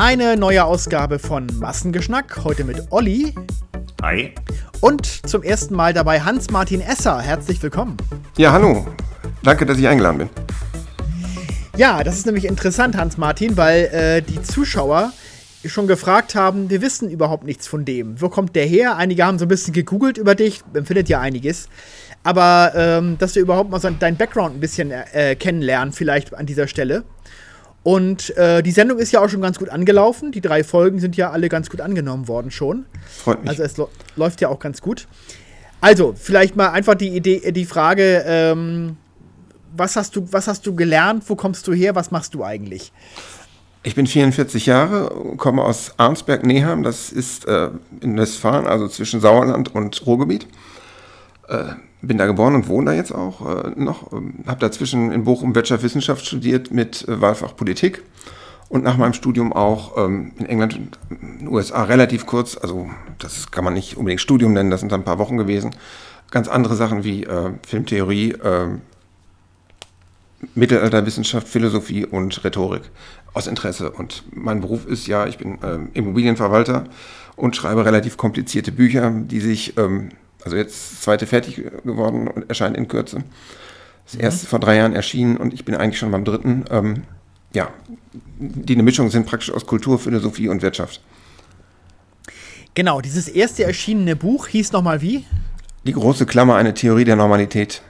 Eine neue Ausgabe von Massengeschnack, heute mit Olli. Hi. Und zum ersten Mal dabei Hans-Martin Esser. Herzlich willkommen. Ja, hallo. Danke, dass ich eingeladen bin. Ja, das ist nämlich interessant, Hans-Martin, weil äh, die Zuschauer schon gefragt haben, wir wissen überhaupt nichts von dem. Wo kommt der her? Einige haben so ein bisschen gegoogelt über dich, empfindet ja einiges. Aber ähm, dass wir überhaupt mal so dein Background ein bisschen äh, kennenlernen, vielleicht an dieser Stelle. Und äh, die Sendung ist ja auch schon ganz gut angelaufen. Die drei Folgen sind ja alle ganz gut angenommen worden schon. Freut mich. Also es läuft ja auch ganz gut. Also, vielleicht mal einfach die Idee, die Frage, ähm, was hast du, was hast du gelernt, wo kommst du her, was machst du eigentlich? Ich bin 44 Jahre, komme aus Arnsberg-Neheim, das ist äh, in Westfalen, also zwischen Sauerland und Ruhrgebiet. Äh, bin da geboren und wohne da jetzt auch äh, noch. Ähm, habe dazwischen in Bochum Wirtschaftswissenschaft studiert mit äh, Wahlfach Politik und nach meinem Studium auch ähm, in England und den USA relativ kurz, also das kann man nicht unbedingt Studium nennen, das sind ein paar Wochen gewesen. Ganz andere Sachen wie äh, Filmtheorie, äh, Mittelalterwissenschaft, Philosophie und Rhetorik aus Interesse. Und mein Beruf ist ja, ich bin äh, Immobilienverwalter und schreibe relativ komplizierte Bücher, die sich ähm, also jetzt das zweite fertig geworden und erscheint in Kürze. Das mhm. erste vor drei Jahren erschienen und ich bin eigentlich schon beim dritten. Ähm, ja, die eine Mischung sind praktisch aus Kultur, Philosophie und Wirtschaft. Genau, dieses erste erschienene Buch hieß nochmal wie? Die große Klammer, eine Theorie der Normalität.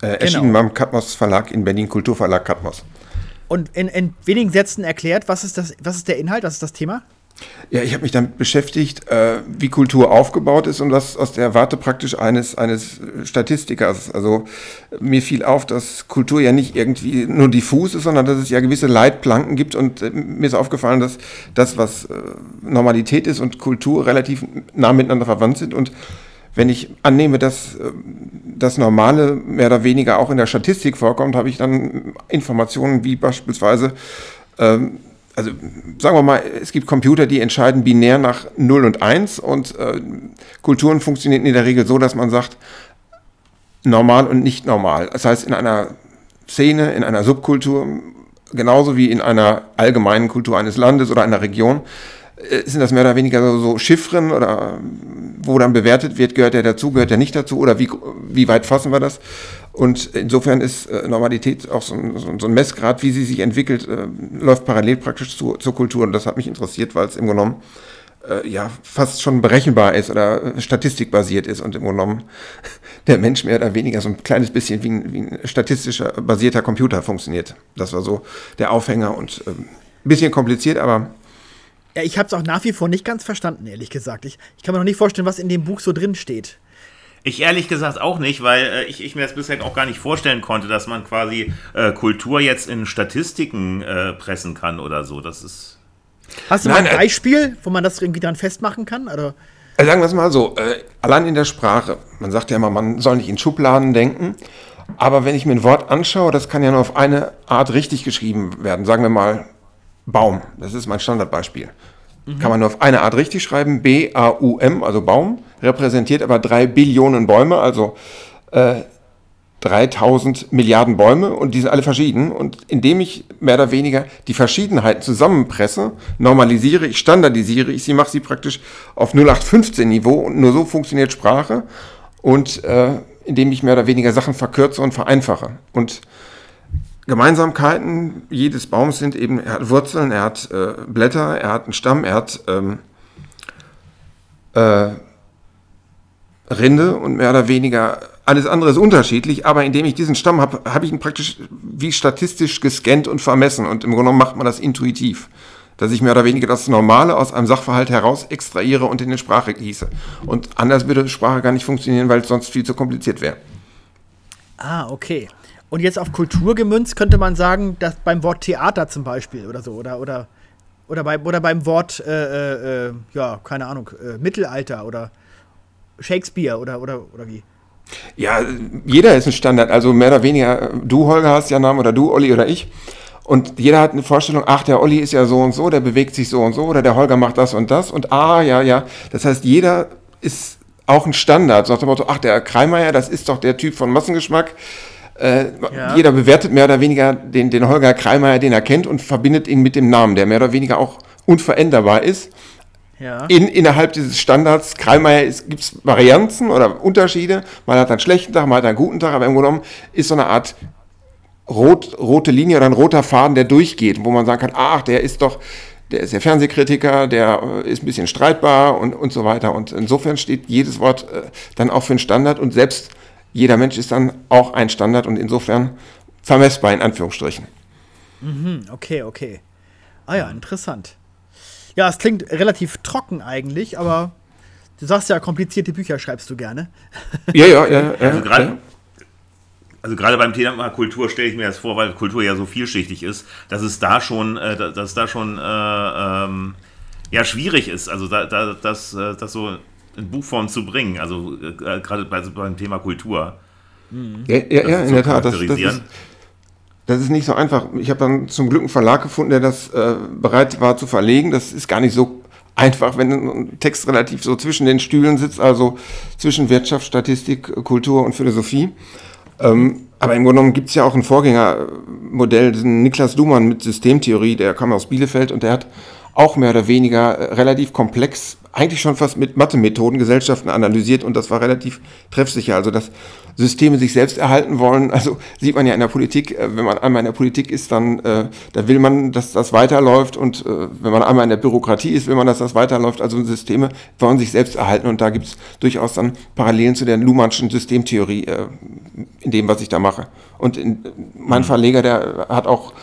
Äh, genau. Erschienen beim Katmos Verlag in Berlin, Kulturverlag Katmos. Und in, in wenigen Sätzen erklärt, was ist, das, was ist der Inhalt, was ist das Thema? Ja, ich habe mich damit beschäftigt, äh, wie Kultur aufgebaut ist und das aus der Warte praktisch eines, eines Statistikers. Also mir fiel auf, dass Kultur ja nicht irgendwie nur diffus ist, sondern dass es ja gewisse Leitplanken gibt und äh, mir ist aufgefallen, dass das, was äh, Normalität ist und Kultur relativ nah miteinander verwandt sind und wenn ich annehme, dass äh, das Normale mehr oder weniger auch in der Statistik vorkommt, habe ich dann Informationen wie beispielsweise ähm, also sagen wir mal, es gibt Computer, die entscheiden binär nach 0 und 1 und äh, Kulturen funktionieren in der Regel so, dass man sagt, normal und nicht normal. Das heißt, in einer Szene, in einer Subkultur, genauso wie in einer allgemeinen Kultur eines Landes oder einer Region, sind das mehr oder weniger so, so Chiffren oder wo dann bewertet wird, gehört der dazu, gehört der nicht dazu oder wie, wie weit fassen wir das? Und insofern ist äh, Normalität auch so ein, so ein, Messgrad, wie sie sich entwickelt, äh, läuft parallel praktisch zu, zur Kultur. Und das hat mich interessiert, weil es im genommen äh, ja fast schon berechenbar ist oder statistikbasiert ist und im genommen der Mensch mehr oder weniger so ein kleines bisschen wie ein, wie ein statistischer basierter Computer funktioniert. Das war so der Aufhänger und ein bisschen kompliziert, aber ja, ich habe es auch nach wie vor nicht ganz verstanden, ehrlich gesagt. Ich, ich kann mir noch nicht vorstellen, was in dem Buch so drin steht. Ich ehrlich gesagt auch nicht, weil äh, ich, ich, mir das bisher auch gar nicht vorstellen konnte, dass man quasi äh, Kultur jetzt in Statistiken äh, pressen kann oder so. Das ist. Hast du Nein, mal ein äh, Beispiel, wo man das irgendwie dann festmachen kann? Oder? Äh, sagen wir es mal so, äh, allein in der Sprache, man sagt ja immer, man soll nicht in Schubladen denken, aber wenn ich mir ein Wort anschaue, das kann ja nur auf eine Art richtig geschrieben werden. Sagen wir mal Baum, das ist mein Standardbeispiel. Mhm. Kann man nur auf eine Art richtig schreiben, B-A-U-M, also Baum, repräsentiert aber drei Billionen Bäume, also äh, 3000 Milliarden Bäume und die sind alle verschieden. Und indem ich mehr oder weniger die Verschiedenheiten zusammenpresse, normalisiere ich, standardisiere ich sie, mache sie praktisch auf 0815 Niveau und nur so funktioniert Sprache und äh, indem ich mehr oder weniger Sachen verkürze und vereinfache. Und Gemeinsamkeiten jedes Baums sind eben, er hat Wurzeln, er hat äh, Blätter, er hat einen Stamm, er hat ähm, äh, Rinde und mehr oder weniger alles andere ist unterschiedlich, aber indem ich diesen Stamm habe, habe ich ihn praktisch wie statistisch gescannt und vermessen und im Grunde genommen macht man das intuitiv, dass ich mehr oder weniger das Normale aus einem Sachverhalt heraus extrahiere und in eine Sprache gieße. Und anders würde Sprache gar nicht funktionieren, weil es sonst viel zu kompliziert wäre. Ah, okay. Und jetzt auf Kultur gemünzt könnte man sagen, dass beim Wort Theater zum Beispiel oder so, oder, oder, oder, bei, oder beim Wort, äh, äh, ja, keine Ahnung, äh, Mittelalter oder Shakespeare oder, oder, oder wie? Ja, jeder ist ein Standard. Also mehr oder weniger, du Holger hast ja einen Namen oder du Olli oder ich. Und jeder hat eine Vorstellung, ach, der Olli ist ja so und so, der bewegt sich so und so oder der Holger macht das und das und ah, ja, ja. Das heißt, jeder ist auch ein Standard. Sagt dem Motto, ach, der Kreimeier, das ist doch der Typ von Massengeschmack. Äh, ja. Jeder bewertet mehr oder weniger den, den Holger Kreimeier, den er kennt, und verbindet ihn mit dem Namen, der mehr oder weniger auch unveränderbar ist. Ja. In, innerhalb dieses Standards, Kreilmeier, gibt es Varianzen oder Unterschiede. Man hat einen schlechten Tag, man hat einen guten Tag, aber im Grunde genommen ist so eine Art rot, rote Linie oder ein roter Faden, der durchgeht, wo man sagen kann, ach, der ist doch, der ist der Fernsehkritiker, der äh, ist ein bisschen streitbar und, und so weiter. Und insofern steht jedes Wort äh, dann auch für einen Standard und selbst jeder Mensch ist dann auch ein Standard und insofern vermessbar in Anführungsstrichen. Mhm, okay, okay. Ah ja, interessant. Ja, es klingt relativ trocken eigentlich, aber du sagst ja, komplizierte Bücher schreibst du gerne. Ja, ja, ja. ja also gerade ja. also gerade beim Thema Kultur stelle ich mir das vor, weil Kultur ja so vielschichtig ist, dass es da schon, äh, dass es da schon äh, ähm, ja schwierig ist, also da, da, das, äh, das so in Buchform zu bringen, also äh, gerade bei, also beim Thema Kultur. Ja, ja, ja in der Tat. Das, das, ist, das ist nicht so einfach. Ich habe dann zum Glück einen Verlag gefunden, der das äh, bereit war zu verlegen. Das ist gar nicht so einfach, wenn ein Text relativ so zwischen den Stühlen sitzt, also zwischen Wirtschaft, Statistik, Kultur und Philosophie. Ähm, aber im Grunde genommen gibt es ja auch ein Vorgängermodell, den Niklas Luhmann mit Systemtheorie, der kam aus Bielefeld und der hat auch mehr oder weniger äh, relativ komplex, eigentlich schon fast mit Mathemethoden Gesellschaften analysiert und das war relativ treffsicher. Also dass Systeme sich selbst erhalten wollen, also sieht man ja in der Politik, äh, wenn man einmal in der Politik ist, dann äh, da will man, dass das weiterläuft und äh, wenn man einmal in der Bürokratie ist, will man, dass das weiterläuft. Also Systeme wollen sich selbst erhalten und da gibt es durchaus dann Parallelen zu der Luhmannschen Systemtheorie äh, in dem, was ich da mache. Und in, mein Verleger, der hat auch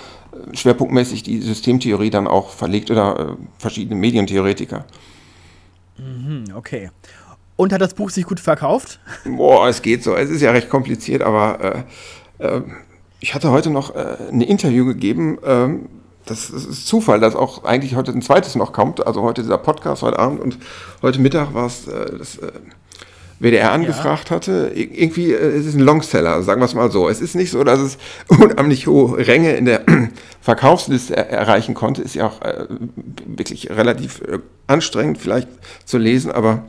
schwerpunktmäßig die Systemtheorie dann auch verlegt oder äh, verschiedene Medientheoretiker. Mhm, okay. Und hat das Buch sich gut verkauft? Boah, es geht so. Es ist ja recht kompliziert, aber äh, äh, ich hatte heute noch äh, ein Interview gegeben. Ähm, das, das, ist Zufall, dass auch eigentlich heute ein zweites noch kommt. Also heute dieser Podcast, heute Abend und heute Mittag war es äh, das äh, WDR angefragt ja. hatte. Irgendwie, äh, es ist ein Longseller, sagen wir es mal so. Es ist nicht so, dass es unheimlich hohe Ränge in der Verkaufsliste er erreichen konnte. Ist ja auch äh, wirklich relativ äh, anstrengend vielleicht zu lesen, aber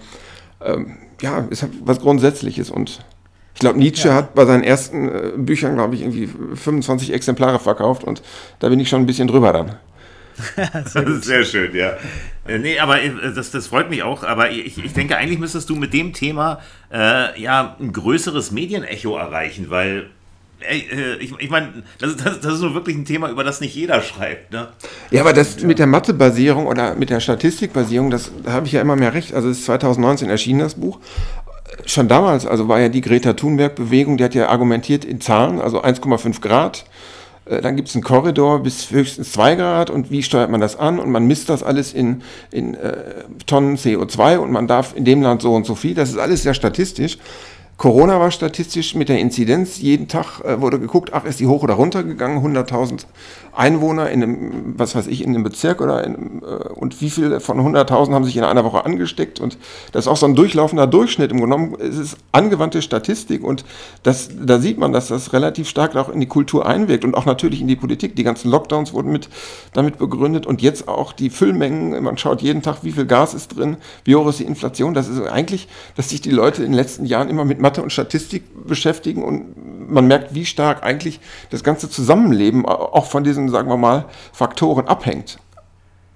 ähm, ja, es hat was Grundsätzliches und ich glaube, Nietzsche ja. hat bei seinen ersten äh, Büchern, glaube ich, irgendwie 25 Exemplare verkauft und da bin ich schon ein bisschen drüber dann. sehr, sehr, schön, ja. Äh, nee, aber äh, das, das freut mich auch. Aber ich, ich denke, eigentlich müsstest du mit dem Thema äh, ja ein größeres Medienecho erreichen, weil äh, ich, ich meine, das, das, das, ist nur wirklich ein Thema, über das nicht jeder schreibt. Ne? Ja, aber das mit der Mathebasierung oder mit der Statistikbasierung, das da habe ich ja immer mehr recht. Also es ist 2019 erschienen, das Buch. Schon damals, also war ja die Greta Thunberg-Bewegung, die hat ja argumentiert in Zahlen, also 1,5 Grad dann gibt es einen Korridor bis höchstens 2 Grad und wie steuert man das an und man misst das alles in, in äh, Tonnen CO2 und man darf in dem Land so und so viel. Das ist alles sehr statistisch. Corona war statistisch mit der Inzidenz. Jeden Tag äh, wurde geguckt, ach, ist die hoch oder runter gegangen? 100.000 Einwohner in einem, was weiß ich, in einem Bezirk oder in, äh, und wie viele von 100.000 haben sich in einer Woche angesteckt? Und das ist auch so ein durchlaufender Durchschnitt. Im Grunde genommen ist es angewandte Statistik und das, da sieht man, dass das relativ stark auch in die Kultur einwirkt und auch natürlich in die Politik. Die ganzen Lockdowns wurden mit, damit begründet und jetzt auch die Füllmengen. Man schaut jeden Tag, wie viel Gas ist drin, wie hoch ist die Inflation. Das ist eigentlich, dass sich die Leute in den letzten Jahren immer mit Mathe und Statistik beschäftigen und man merkt, wie stark eigentlich das ganze Zusammenleben auch von diesen, sagen wir mal, Faktoren abhängt.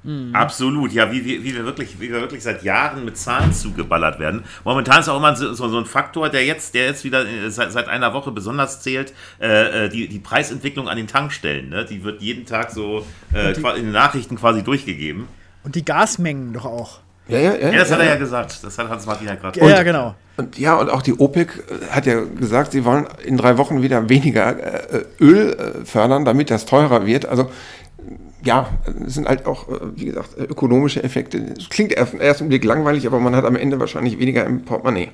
Mhm. Absolut, ja, wie, wie, wie, wir wirklich, wie wir wirklich seit Jahren mit Zahlen zugeballert werden. Momentan ist auch immer so, so ein Faktor, der jetzt, der jetzt wieder äh, seit, seit einer Woche besonders zählt, äh, äh, die, die Preisentwicklung an den Tankstellen. Ne? Die wird jeden Tag so äh, die, in den Nachrichten quasi durchgegeben. Und die Gasmengen doch auch. Ja, ja, ja. ja das hat er ja gesagt. Das hat Hans-Martin ja gerade Ja, genau. Und ja, und auch die OPEC hat ja gesagt, sie wollen in drei Wochen wieder weniger äh, Öl äh, fördern, damit das teurer wird. Also ja, es sind halt auch, äh, wie gesagt, ökonomische Effekte. Das klingt erst, erst im Blick langweilig, aber man hat am Ende wahrscheinlich weniger im Portemonnaie.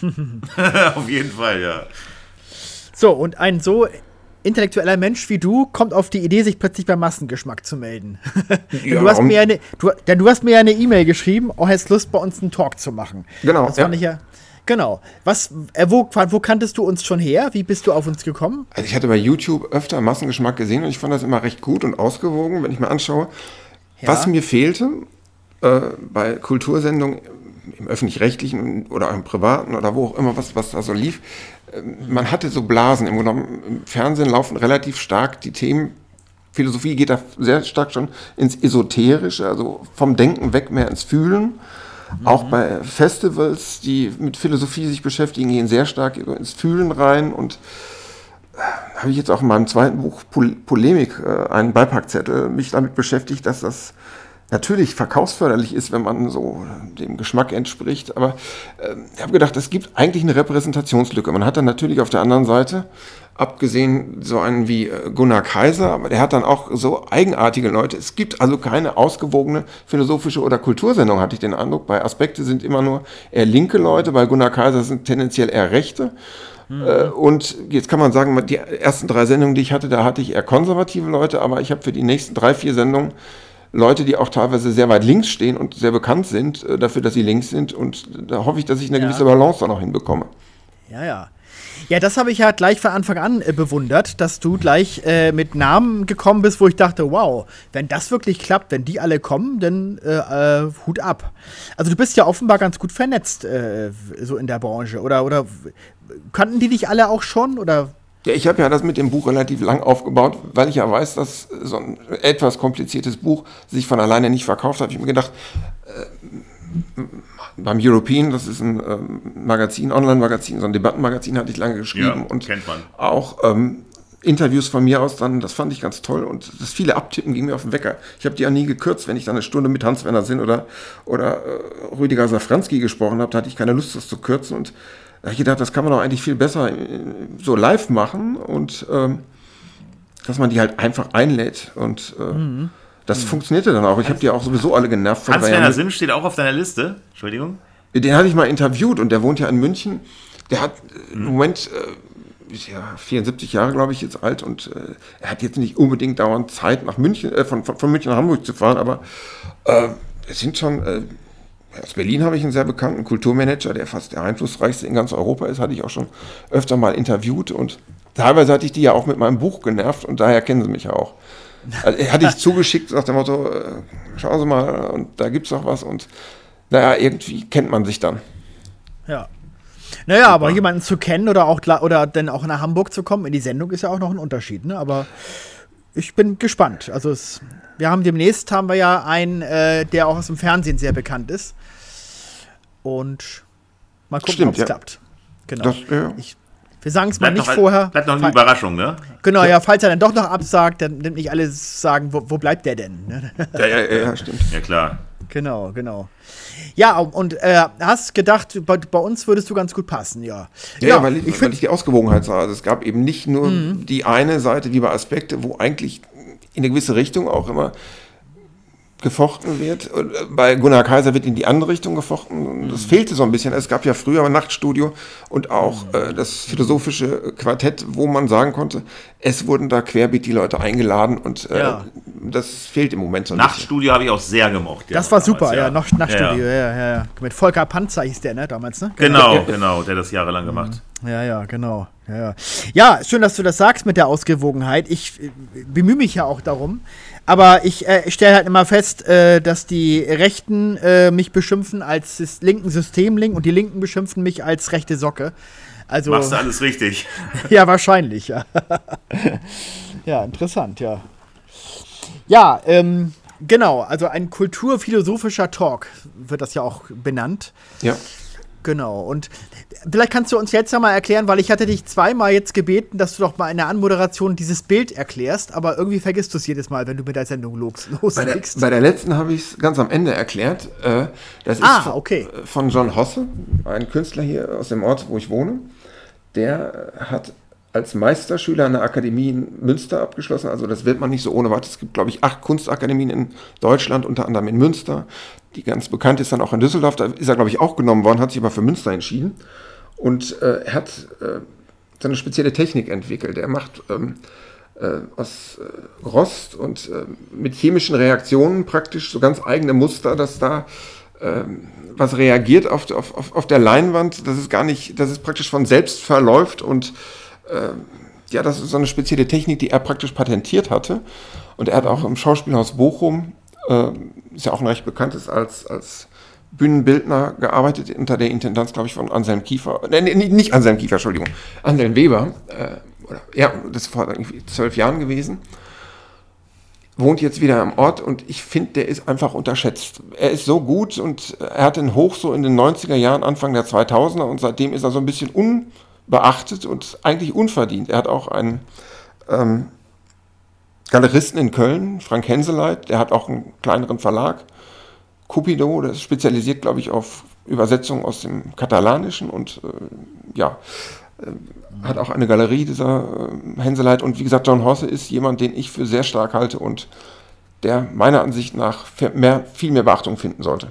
Auf jeden Fall, ja. So, und ein so intellektueller Mensch wie du kommt auf die Idee, sich plötzlich beim Massengeschmack zu melden. Ja, du, hast mir eine, du, denn du hast mir ja eine E-Mail geschrieben, auch hast Lust, bei uns einen Talk zu machen. Genau. Das fand ja. ich ja. Genau. Was, äh, wo, wo kanntest du uns schon her? Wie bist du auf uns gekommen? Also ich hatte bei YouTube öfter Massengeschmack gesehen und ich fand das immer recht gut und ausgewogen, wenn ich mir anschaue, ja. was mir fehlte äh, bei Kultursendungen im öffentlich-rechtlichen oder im privaten oder wo auch immer, was, was da so lief, man hatte so Blasen. Im, Grunde, Im Fernsehen laufen relativ stark die Themen Philosophie geht da sehr stark schon ins Esoterische, also vom Denken weg mehr ins Fühlen. Mhm. Auch bei Festivals, die mit Philosophie sich beschäftigen, gehen sehr stark ins Fühlen rein und äh, habe ich jetzt auch in meinem zweiten Buch Pol Polemik äh, einen Beipackzettel mich damit beschäftigt, dass das natürlich verkaufsförderlich ist, wenn man so dem Geschmack entspricht. Aber äh, ich habe gedacht, es gibt eigentlich eine Repräsentationslücke. Man hat dann natürlich auf der anderen Seite, abgesehen so einen wie äh, Gunnar Kaiser, aber der hat dann auch so eigenartige Leute. Es gibt also keine ausgewogene philosophische oder Kultursendung, hatte ich den Eindruck. Bei Aspekte sind immer nur eher linke Leute, bei Gunnar Kaiser sind tendenziell eher rechte. Mhm. Äh, und jetzt kann man sagen, die ersten drei Sendungen, die ich hatte, da hatte ich eher konservative Leute, aber ich habe für die nächsten drei, vier Sendungen Leute, die auch teilweise sehr weit links stehen und sehr bekannt sind äh, dafür, dass sie links sind. Und da hoffe ich, dass ich eine ja. gewisse Balance da noch hinbekomme. Ja, ja. Ja, das habe ich ja gleich von Anfang an äh, bewundert, dass du gleich äh, mit Namen gekommen bist, wo ich dachte, wow, wenn das wirklich klappt, wenn die alle kommen, dann äh, äh Hut ab. Also du bist ja offenbar ganz gut vernetzt, äh, so in der Branche. Oder, oder kannten die dich alle auch schon? Oder ja, ich habe ja das mit dem Buch relativ lang aufgebaut, weil ich ja weiß, dass so ein etwas kompliziertes Buch sich von alleine nicht verkauft hat. Ich habe mir gedacht, äh, beim European, das ist ein äh, Magazin, Online-Magazin, so ein Debattenmagazin, hatte ich lange geschrieben ja, und kennt man. auch ähm, Interviews von mir aus dann, das fand ich ganz toll und das viele Abtippen ging mir auf den Wecker. Ich habe die ja nie gekürzt, wenn ich dann eine Stunde mit Hans-Werner Sinn oder, oder äh, Rüdiger Safranski gesprochen habe, da hatte ich keine Lust, das zu kürzen und da habe ich gedacht, das kann man doch eigentlich viel besser äh, so live machen und ähm, dass man die halt einfach einlädt und äh, mhm. das mhm. funktionierte dann auch. Ich habe die auch sowieso alle genervt. Hans-Werner Sim steht auch auf deiner Liste. Entschuldigung. Den hatte ich mal interviewt und der wohnt ja in München. Der hat äh, mhm. im Moment äh, ja, 74 Jahre, glaube ich, jetzt alt und äh, er hat jetzt nicht unbedingt dauernd Zeit, nach München, äh, von, von, von, München nach Hamburg zu fahren, aber äh, es sind schon aus Berlin habe ich einen sehr bekannten Kulturmanager, der fast der einflussreichste in ganz Europa ist, hatte ich auch schon öfter mal interviewt und teilweise hatte ich die ja auch mit meinem Buch genervt und daher kennen sie mich ja auch. Also, hatte ich zugeschickt nach dem Motto, äh, schauen Sie mal, und da gibt es noch was und naja, irgendwie kennt man sich dann. Ja. Naja, Super. aber jemanden zu kennen oder auch oder dann auch nach Hamburg zu kommen in die Sendung ist ja auch noch ein Unterschied, ne? Aber ich bin gespannt. Also es, wir haben demnächst haben wir ja einen, äh, der auch aus dem Fernsehen sehr bekannt ist. Und mal gucken, ob es ja. klappt. Genau. Das, ja. ich, wir sagen es mal nicht noch, vorher. Bleibt noch eine Überraschung, ne? Genau, ja, falls er dann doch noch absagt, dann nimmt nicht alle sagen, wo, wo bleibt der denn? Ne? Ja, ja, ja, stimmt. Ja, klar. Genau, genau. Ja, und äh, hast gedacht, bei, bei, uns würdest du ganz gut passen, ja. Ja, ja weil, ich, weil ich die Ausgewogenheit sah. Also es gab eben nicht nur mhm. die eine Seite wie bei Aspekte, wo eigentlich in eine gewisse Richtung auch immer gefochten wird. Äh, bei Gunnar Kaiser wird in die andere Richtung gefochten. Das fehlte so ein bisschen. Es gab ja früher ein Nachtstudio und auch äh, das philosophische Quartett, wo man sagen konnte, es wurden da querbeet die Leute eingeladen und äh, ja. das fehlt im Moment so ein Nachtstudio habe ich auch sehr gemocht. Ja, das war super, damals, ja. ja. Nachtstudio, ja. Ja, ja, Mit Volker Panzer hieß der, ne, damals, ne? Genau, genau, der das jahrelang gemacht. Ja, ja, genau. Ja, ja. ja, schön, dass du das sagst mit der Ausgewogenheit. Ich äh, bemühe mich ja auch darum. Aber ich äh, stelle halt immer fest, äh, dass die Rechten äh, mich beschimpfen als linken Systemling und die Linken beschimpfen mich als rechte Socke. Also, Machst du alles richtig. ja, wahrscheinlich, ja. ja, interessant, ja. Ja, ähm, genau, also ein kulturphilosophischer Talk wird das ja auch benannt. Ja. Genau. Und vielleicht kannst du uns jetzt ja mal erklären, weil ich hatte dich zweimal jetzt gebeten, dass du doch mal in der Anmoderation dieses Bild erklärst, aber irgendwie vergisst du es jedes Mal, wenn du mit der Sendung los, loslegst. Bei, bei der, letzten habe ich es ganz am Ende erklärt. Äh, das ist ah, okay. von John Hosse, ein Künstler hier aus dem Ort, wo ich wohne. Der hat als Meisterschüler an der Akademie in Münster abgeschlossen. Also das wird man nicht so ohne weiteres. Es gibt, glaube ich, acht Kunstakademien in Deutschland, unter anderem in Münster. Die ganz bekannt ist dann auch in Düsseldorf. Da ist er, glaube ich, auch genommen worden, hat sich aber für Münster entschieden. Und äh, er hat äh, so spezielle Technik entwickelt. Er macht ähm, äh, aus äh, Rost und äh, mit chemischen Reaktionen praktisch so ganz eigene Muster, dass da ähm, was reagiert auf, auf, auf der Leinwand, dass es gar nicht, dass es praktisch von selbst verläuft und ja, das ist so eine spezielle Technik, die er praktisch patentiert hatte. Und er hat auch im Schauspielhaus Bochum, äh, ist ja auch ein recht bekanntes als, als Bühnenbildner gearbeitet, unter der Intendanz, glaube ich, von Anselm Kiefer. Äh, nicht Anselm Kiefer, Entschuldigung, Anselm Weber. Äh, oder, ja, das war irgendwie zwölf Jahren gewesen. wohnt jetzt wieder am Ort und ich finde, der ist einfach unterschätzt. Er ist so gut und er hatte einen Hoch so in den 90er Jahren, Anfang der 2000er und seitdem ist er so ein bisschen unbeachtet und eigentlich unverdient. Er hat auch einen ähm, Galeristen in Köln, Frank Henseleit, der hat auch einen kleineren Verlag, Cupido, der ist spezialisiert, glaube ich, auf Übersetzungen aus dem Katalanischen und äh, ja, äh, hat auch eine Galerie, dieser äh, Henseleit. Und wie gesagt, John Hosse ist jemand, den ich für sehr stark halte und der meiner Ansicht nach mehr, viel mehr Beachtung finden sollte.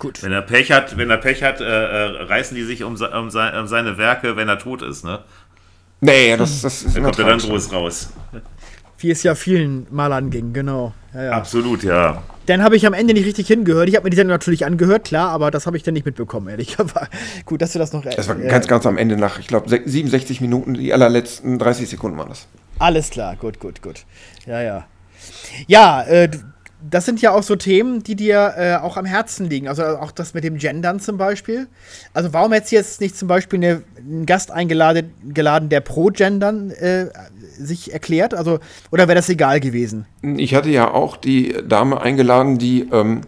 Gut. Wenn er Pech hat, wenn er Pech hat, äh, äh reißen die sich um, um, seine, um, seine Werke, wenn er tot ist, ne? Nee, das, das ist Dann kommt er dann groß raus. Wie es ja vielen Malern ging, genau. Ja, ja. Absolut, ja. Dann habe ich am Ende nicht richtig hingehört. Ich habe mir die Sendung natürlich angehört, klar, aber das habe ich dann nicht mitbekommen, ehrlich. Aber gut, dass du das noch. Das war äh, ganz, ganz am Ende nach, ich glaube, 67 Minuten, die allerletzten 30 Sekunden waren das. Alles klar, gut, gut, gut. Ja, ja. Ja, äh, das sind ja auch so Themen, die dir äh, auch am Herzen liegen. Also auch das mit dem Gendern zum Beispiel. Also warum hättest du jetzt nicht zum Beispiel eine, einen Gast eingeladen, geladen, der pro Gendern äh, sich erklärt? Also, oder wäre das egal gewesen? Ich hatte ja auch die Dame eingeladen, die ähm,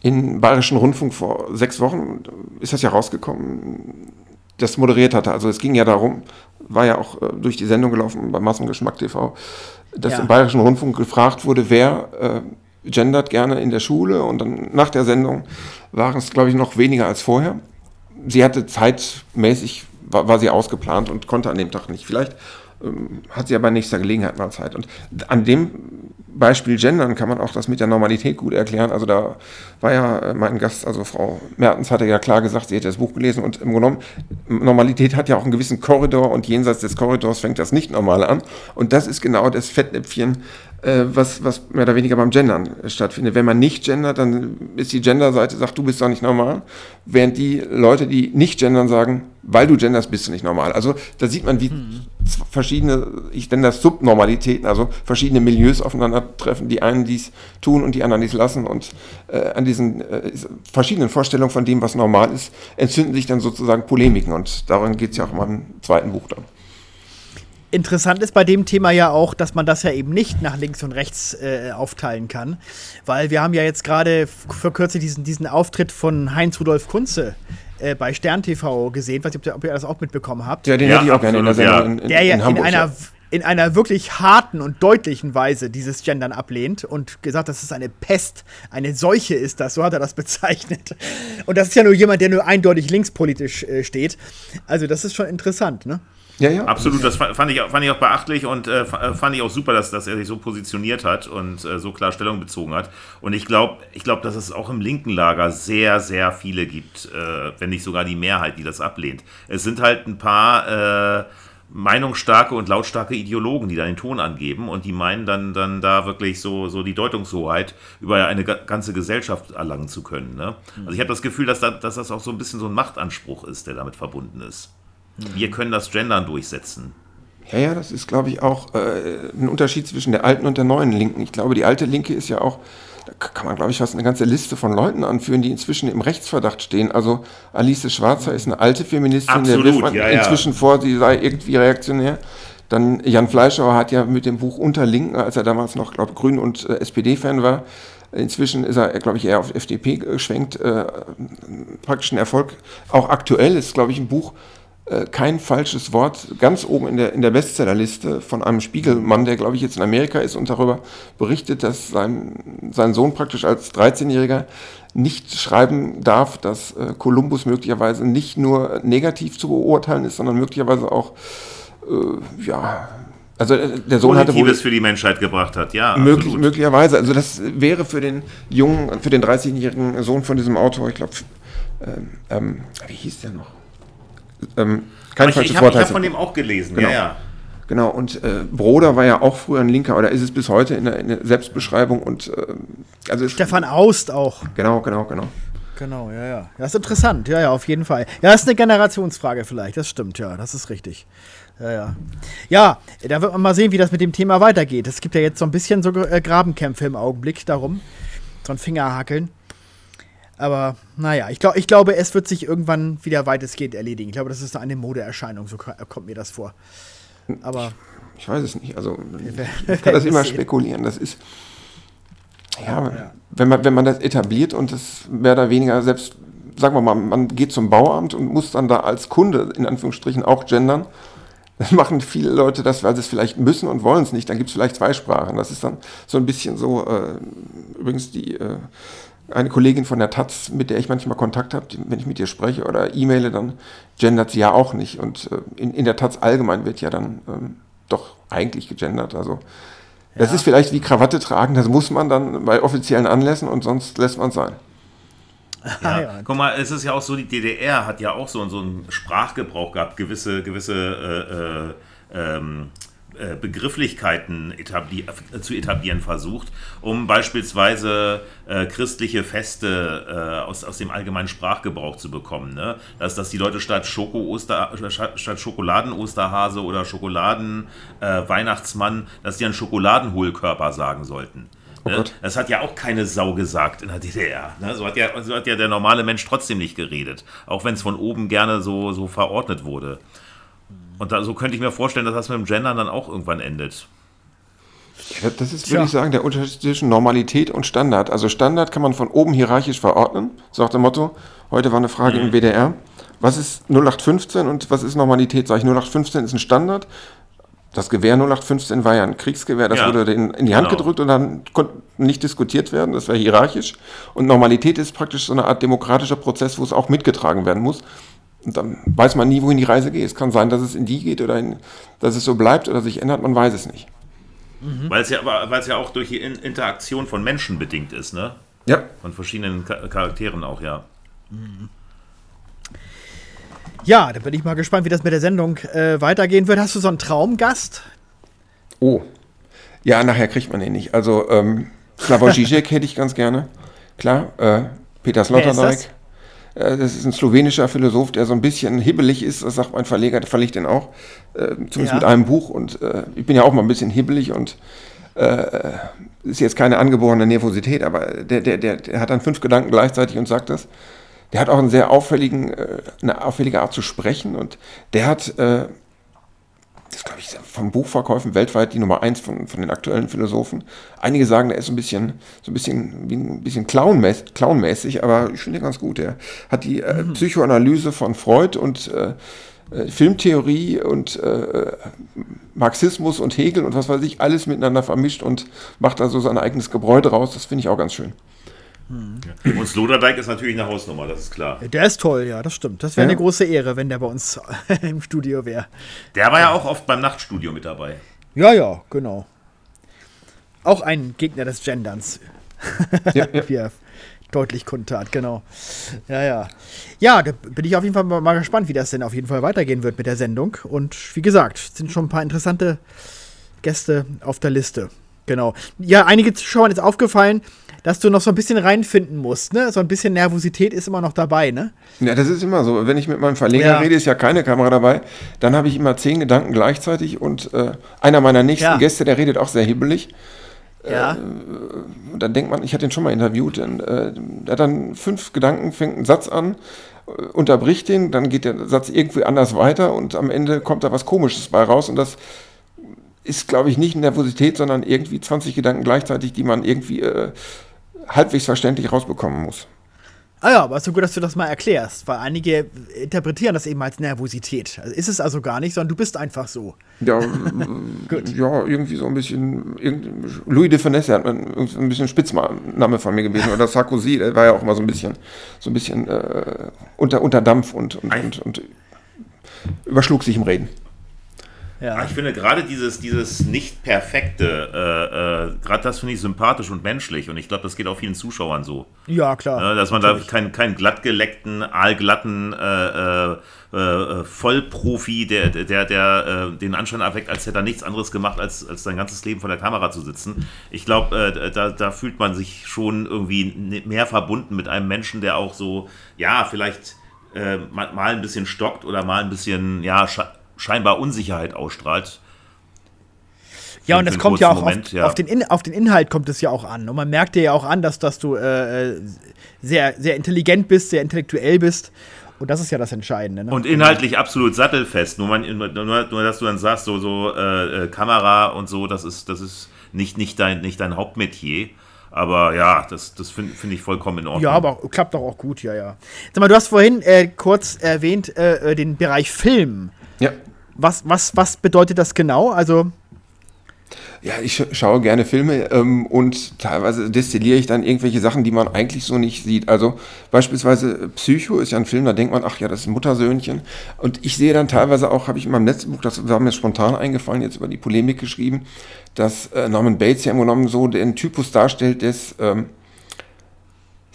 im Bayerischen Rundfunk vor sechs Wochen, ist das ja rausgekommen, das moderiert hatte. Also es ging ja darum, war ja auch äh, durch die Sendung gelaufen bei Massengeschmack TV, dass ja. im Bayerischen Rundfunk gefragt wurde, wer äh, gendert gerne in der Schule und dann nach der Sendung waren es, glaube ich, noch weniger als vorher. Sie hatte zeitmäßig, war, war sie ausgeplant und konnte an dem Tag nicht. Vielleicht hat sie aber nächster Gelegenheit mal Zeit. Und an dem Beispiel Gendern kann man auch das mit der Normalität gut erklären. Also da war ja äh, mein Gast, also Frau Mertens hatte ja klar gesagt, sie hätte das Buch gelesen und im Grunde genommen, Normalität hat ja auch einen gewissen Korridor und jenseits des Korridors fängt das Nicht-Normale an. Und das ist genau das Fettnäpfchen, was, was mehr oder weniger beim Gendern stattfindet. Wenn man nicht gendert, dann ist die Gender-Seite, sagt, du bist doch nicht normal, während die Leute, die nicht gendern, sagen, weil du genderst, bist du nicht normal. Also da sieht man, wie mhm. verschiedene, ich nenne das Subnormalitäten, also verschiedene Milieus aufeinandertreffen, die einen dies tun und die anderen dies lassen und äh, an diesen äh, verschiedenen Vorstellungen von dem, was normal ist, entzünden sich dann sozusagen Polemiken und daran geht es ja auch mal im zweiten Buch dann. Interessant ist bei dem Thema ja auch, dass man das ja eben nicht nach links und rechts äh, aufteilen kann, weil wir haben ja jetzt gerade vor kürzlich diesen, diesen Auftritt von Heinz Rudolf Kunze äh, bei Stern TV gesehen, weiß nicht, ob ihr das auch mitbekommen habt. Ja, den ja, hätte ich auch gerne in der Sendung ja. in, in, Der ja in, Hamburg, in einer ja in einer wirklich harten und deutlichen Weise dieses Gendern ablehnt und gesagt, dass es eine Pest, eine Seuche ist das, so hat er das bezeichnet. Und das ist ja nur jemand, der nur eindeutig linkspolitisch äh, steht. Also das ist schon interessant, ne? Ja, ja. Absolut, das fand ich, fand ich auch beachtlich und äh, äh, fand ich auch super, dass, dass er sich so positioniert hat und äh, so klar Stellung bezogen hat. Und ich glaube, ich glaub, dass es auch im linken Lager sehr, sehr viele gibt, äh, wenn nicht sogar die Mehrheit, die das ablehnt. Es sind halt ein paar äh, meinungsstarke und lautstarke Ideologen, die da den Ton angeben und die meinen dann, dann da wirklich so, so die Deutungshoheit über eine ganze Gesellschaft erlangen zu können. Ne? Also ich habe das Gefühl, dass, da, dass das auch so ein bisschen so ein Machtanspruch ist, der damit verbunden ist. Wir können das Gendern durchsetzen. Ja, ja, das ist, glaube ich, auch äh, ein Unterschied zwischen der alten und der neuen Linken. Ich glaube, die alte Linke ist ja auch, da kann man, glaube ich, fast eine ganze Liste von Leuten anführen, die inzwischen im Rechtsverdacht stehen. Also Alice Schwarzer ist eine alte Feministin, Absolut, der wirft ja, inzwischen ja. vor, sie sei irgendwie reaktionär. Dann Jan Fleischauer hat ja mit dem Buch Unterlinken, als er damals noch, glaube ich, Grün- und äh, SPD-Fan war, Inzwischen ist er, glaube ich, eher auf FDP geschwenkt. Äh, praktisch ein Erfolg. Auch aktuell ist, glaube ich, ein Buch, äh, kein falsches Wort, ganz oben in der, in der Bestsellerliste von einem Spiegelmann, der, glaube ich, jetzt in Amerika ist und darüber berichtet, dass sein, sein Sohn praktisch als 13-Jähriger nicht schreiben darf, dass äh, Kolumbus möglicherweise nicht nur negativ zu beurteilen ist, sondern möglicherweise auch, äh, ja, also äh, der Sohn hatte wohl für die Menschheit gebracht hat, ja. Möglich, möglicherweise, also das wäre für den jungen, für den 13-jährigen Sohn von diesem Autor, ich glaube, ähm, ähm, wie hieß der noch? Ähm, kein ich, falsches ich hab, Wort. Ich habe von dem auch gelesen, genau. ja, ja. Genau, und äh, Broder war ja auch früher ein Linker, oder ist es bis heute in der, in der Selbstbeschreibung und äh, also Stefan Aust auch. Genau, genau, genau. Genau, ja, ja. Das ist interessant, ja, ja, auf jeden Fall. Ja, das ist eine Generationsfrage vielleicht, das stimmt, ja, das ist richtig. Ja, ja. Ja, da wird man mal sehen, wie das mit dem Thema weitergeht. Es gibt ja jetzt so ein bisschen so äh, Grabenkämpfe im Augenblick darum. So ein Fingerhackeln. Aber naja, ich, glaub, ich glaube, es wird sich irgendwann wieder weitestgehend erledigen. Ich glaube, das ist eine Modeerscheinung, so kommt mir das vor. Aber. Ich weiß es nicht. Also ich kann das immer spekulieren. Das ist ja, ja, Wenn, man, wenn man das etabliert und das mehr oder weniger selbst, sagen wir mal, man geht zum Bauamt und muss dann da als Kunde in Anführungsstrichen auch gendern, dann machen viele Leute das, weil sie es vielleicht müssen und wollen es nicht. Dann gibt es vielleicht zwei Sprachen. Das ist dann so ein bisschen so, äh, übrigens die äh, eine Kollegin von der Taz, mit der ich manchmal Kontakt habe, wenn ich mit ihr spreche oder e-maile, dann gendert sie ja auch nicht. Und äh, in, in der Taz allgemein wird ja dann ähm, doch eigentlich gegendert. Also das ist vielleicht wie Krawatte tragen, das muss man dann bei offiziellen Anlässen und sonst lässt man es sein. Ja. ja. Guck mal, es ist ja auch so, die DDR hat ja auch so, so einen Sprachgebrauch gehabt, gewisse, gewisse äh, äh, ähm, äh, Begrifflichkeiten etabli äh, zu etablieren versucht, um beispielsweise äh, christliche Feste äh, aus, aus dem allgemeinen Sprachgebrauch zu bekommen. Ne? Dass, dass die Leute statt, Schoko -Oster, statt Schokoladen-Osterhase oder Schokoladen-Weihnachtsmann, äh, dass die einen Schokoladenhohlkörper sagen sollten. Oh ne? das hat ja auch keine Sau gesagt in der DDR. Ne? So, hat ja, so hat ja der normale Mensch trotzdem nicht geredet, auch wenn es von oben gerne so, so verordnet wurde. Und da, so könnte ich mir vorstellen, dass das mit dem Gendern dann auch irgendwann endet. Ja, das ist, würde ich sagen, der Unterschied zwischen Normalität und Standard. Also Standard kann man von oben hierarchisch verordnen, so nach dem Motto, heute war eine Frage mhm. im WDR, was ist 0815 und was ist Normalität? Sag ich, 0815 ist ein Standard. Das Gewehr 0815 war ja ein Kriegsgewehr, das ja. wurde in, in die Hand genau. gedrückt und dann konnte nicht diskutiert werden, das war hierarchisch. Und Normalität ist praktisch so eine Art demokratischer Prozess, wo es auch mitgetragen werden muss. Und dann weiß man nie, wohin die Reise geht. Es kann sein, dass es in die geht oder in, dass es so bleibt oder sich ändert, man weiß es nicht. Mhm. Weil, es ja, weil es ja auch durch die Interaktion von Menschen bedingt ist, ne? Ja. Von verschiedenen Charakteren auch, ja. Mhm. Ja, da bin ich mal gespannt, wie das mit der Sendung äh, weitergehen wird. Hast du so einen Traumgast? Oh. Ja, nachher kriegt man den nicht. Also, ähm, Slavoj Žižek hätte ich ganz gerne. Klar. Äh, Peter Sloterdijk. Äh, das ist ein slowenischer Philosoph, der so ein bisschen hibbelig ist, das sagt mein Verleger, der verlegt den auch, äh, zumindest ja. mit einem Buch. Und äh, ich bin ja auch mal ein bisschen hibbelig und ist jetzt keine angeborene Nervosität, aber der, der, der, der hat dann fünf Gedanken gleichzeitig und sagt das. Der hat auch einen sehr auffälligen, eine auffällige Art zu sprechen und der hat das glaube ich von Buchverkäufen weltweit die Nummer eins von, von den aktuellen Philosophen. Einige sagen, er ist so ein bisschen, so ein bisschen, wie ein bisschen clownmäßig, clownmäßig aber ich finde ihn ganz gut. Er hat die äh, mhm. Psychoanalyse von Freud und äh, äh, Filmtheorie und äh, Marxismus und Hegel und was weiß ich, alles miteinander vermischt und macht da so sein eigenes Gebräu draus. Das finde ich auch ganz schön. Und Sloterdijk ist natürlich eine Hausnummer, das ist klar. Der ist toll, ja, das stimmt. Das wäre ja. eine große Ehre, wenn der bei uns im Studio wäre. Der war ja auch oft beim Nachtstudio mit dabei. Ja, ja, genau. Auch ein Gegner des Genderns. Ja, ja. Wie er deutlich kundtat, genau. Ja, ja. Ja, da bin ich auf jeden Fall mal gespannt, wie das denn auf jeden Fall weitergehen wird mit der Sendung. Und wie gesagt, sind schon ein paar interessante Gäste auf der Liste. Genau. Ja, einige Zuschauern ist aufgefallen, dass du noch so ein bisschen reinfinden musst, ne? So ein bisschen Nervosität ist immer noch dabei, ne? Ja, das ist immer so. Wenn ich mit meinem Verleger ja. rede, ist ja keine Kamera dabei. Dann habe ich immer zehn Gedanken gleichzeitig und äh, einer meiner nächsten ja. Gäste, der redet auch sehr hibbelig. Ja. Äh, und dann denkt man, ich hatte ihn schon mal interviewt, denn, äh, der hat dann fünf Gedanken, fängt einen Satz an, äh, unterbricht den, dann geht der Satz irgendwie anders weiter und am Ende kommt da was Komisches bei raus und das ist, glaube ich, nicht Nervosität, sondern irgendwie 20 Gedanken gleichzeitig, die man irgendwie äh, halbwegs verständlich rausbekommen muss. Ah ja, aber so gut, dass du das mal erklärst, weil einige interpretieren das eben als Nervosität. Also ist es also gar nicht, sondern du bist einfach so. Ja, ja irgendwie so ein bisschen. Louis de Finesse hat ein bisschen Spitzname von mir gewesen. Oder Sarkozy, der war ja auch mal so ein bisschen, so ein bisschen äh, unter, unter Dampf und, und, und, und überschlug sich im Reden. Ja. Ich finde gerade dieses, dieses nicht perfekte, äh, äh, gerade das finde ich sympathisch und menschlich und ich glaube, das geht auch vielen Zuschauern so. Ja, klar. Ja, dass man natürlich. da keinen kein glattgeleckten, aalglatten äh, äh, äh, Vollprofi, der, der, der den Anschein erweckt, als hätte er nichts anderes gemacht, als, als sein ganzes Leben vor der Kamera zu sitzen. Ich glaube, da, da fühlt man sich schon irgendwie mehr verbunden mit einem Menschen, der auch so, ja, vielleicht mal, mal ein bisschen stockt oder mal ein bisschen, ja, scheinbar Unsicherheit ausstrahlt. Ja, und es kommt ja auch Moment, auf, ja. Auf, den In, auf den Inhalt kommt es ja auch an. Und man merkt dir ja auch an, dass, dass du äh, äh, sehr, sehr intelligent bist, sehr intellektuell bist. Und das ist ja das Entscheidende. Ne? Und inhaltlich absolut sattelfest. Nur, man, nur, nur, dass du dann sagst, so, so äh, äh, Kamera und so, das ist, das ist nicht, nicht, dein, nicht dein Hauptmetier. Aber ja, das, das finde find ich vollkommen in Ordnung. Ja, aber klappt doch auch gut, ja, ja. Sag mal, du hast vorhin äh, kurz erwähnt äh, äh den Bereich Film. Ja. Was, was, was bedeutet das genau? Also. Ja, ich schaue gerne Filme ähm, und teilweise destilliere ich dann irgendwelche Sachen, die man eigentlich so nicht sieht. Also beispielsweise Psycho ist ja ein Film, da denkt man, ach ja, das ist ein Muttersöhnchen. Und ich sehe dann teilweise auch, habe ich in meinem letzten Buch, das war mir spontan eingefallen, jetzt über die Polemik geschrieben, dass äh, Norman Bates ja im Grunde genommen so den Typus darstellt des ähm,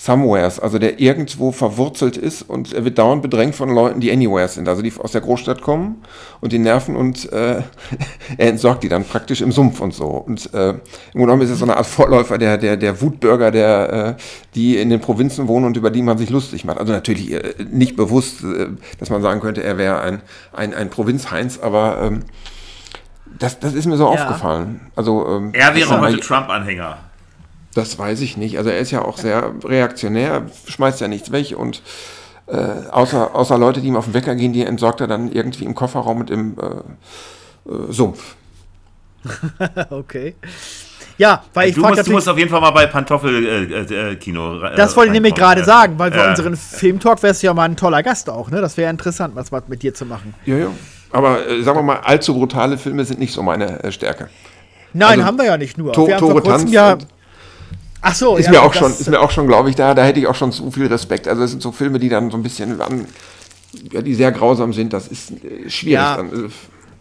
Somewheres, also der irgendwo verwurzelt ist und er wird dauernd bedrängt von Leuten, die Anywheres sind, also die aus der Großstadt kommen und die nerven und äh, er entsorgt die dann praktisch im Sumpf und so. Und äh, im Grunde genommen ist es so eine Art Vorläufer der, der, der Wutbürger, der, äh, die in den Provinzen wohnen und über die man sich lustig macht. Also natürlich äh, nicht bewusst, äh, dass man sagen könnte, er wäre ein, ein, ein Provinz-Heinz, aber ähm, das, das ist mir so ja. aufgefallen. Also, ähm, er wäre heute Trump-Anhänger. Das weiß ich nicht. Also er ist ja auch sehr reaktionär, schmeißt ja nichts weg und äh, außer, außer Leute, die ihm auf den Wecker gehen, die entsorgt er dann irgendwie im Kofferraum und im äh, äh, Sumpf. okay. Ja, weil ich du musst, du musst auf jeden Fall mal bei Pantoffel-Kino. Äh, äh, das wollte ich nämlich gerade sagen, weil für unseren Filmtalk wärst du ja mal ein toller Gast auch, ne? Das wäre interessant, was mit dir zu machen. Ja, ja. Aber äh, sagen wir mal, allzu brutale Filme sind nicht so meine Stärke. Nein, also, haben wir ja nicht nur. To wir haben Tore Tanz ja Ach so, ist ja, mir auch schon, ist mir auch schon, glaube ich, da, da hätte ich auch schon zu viel Respekt. Also es sind so Filme, die dann so ein bisschen an, ja, die sehr grausam sind. Das ist äh, schwierig. Ja. Dann. Also,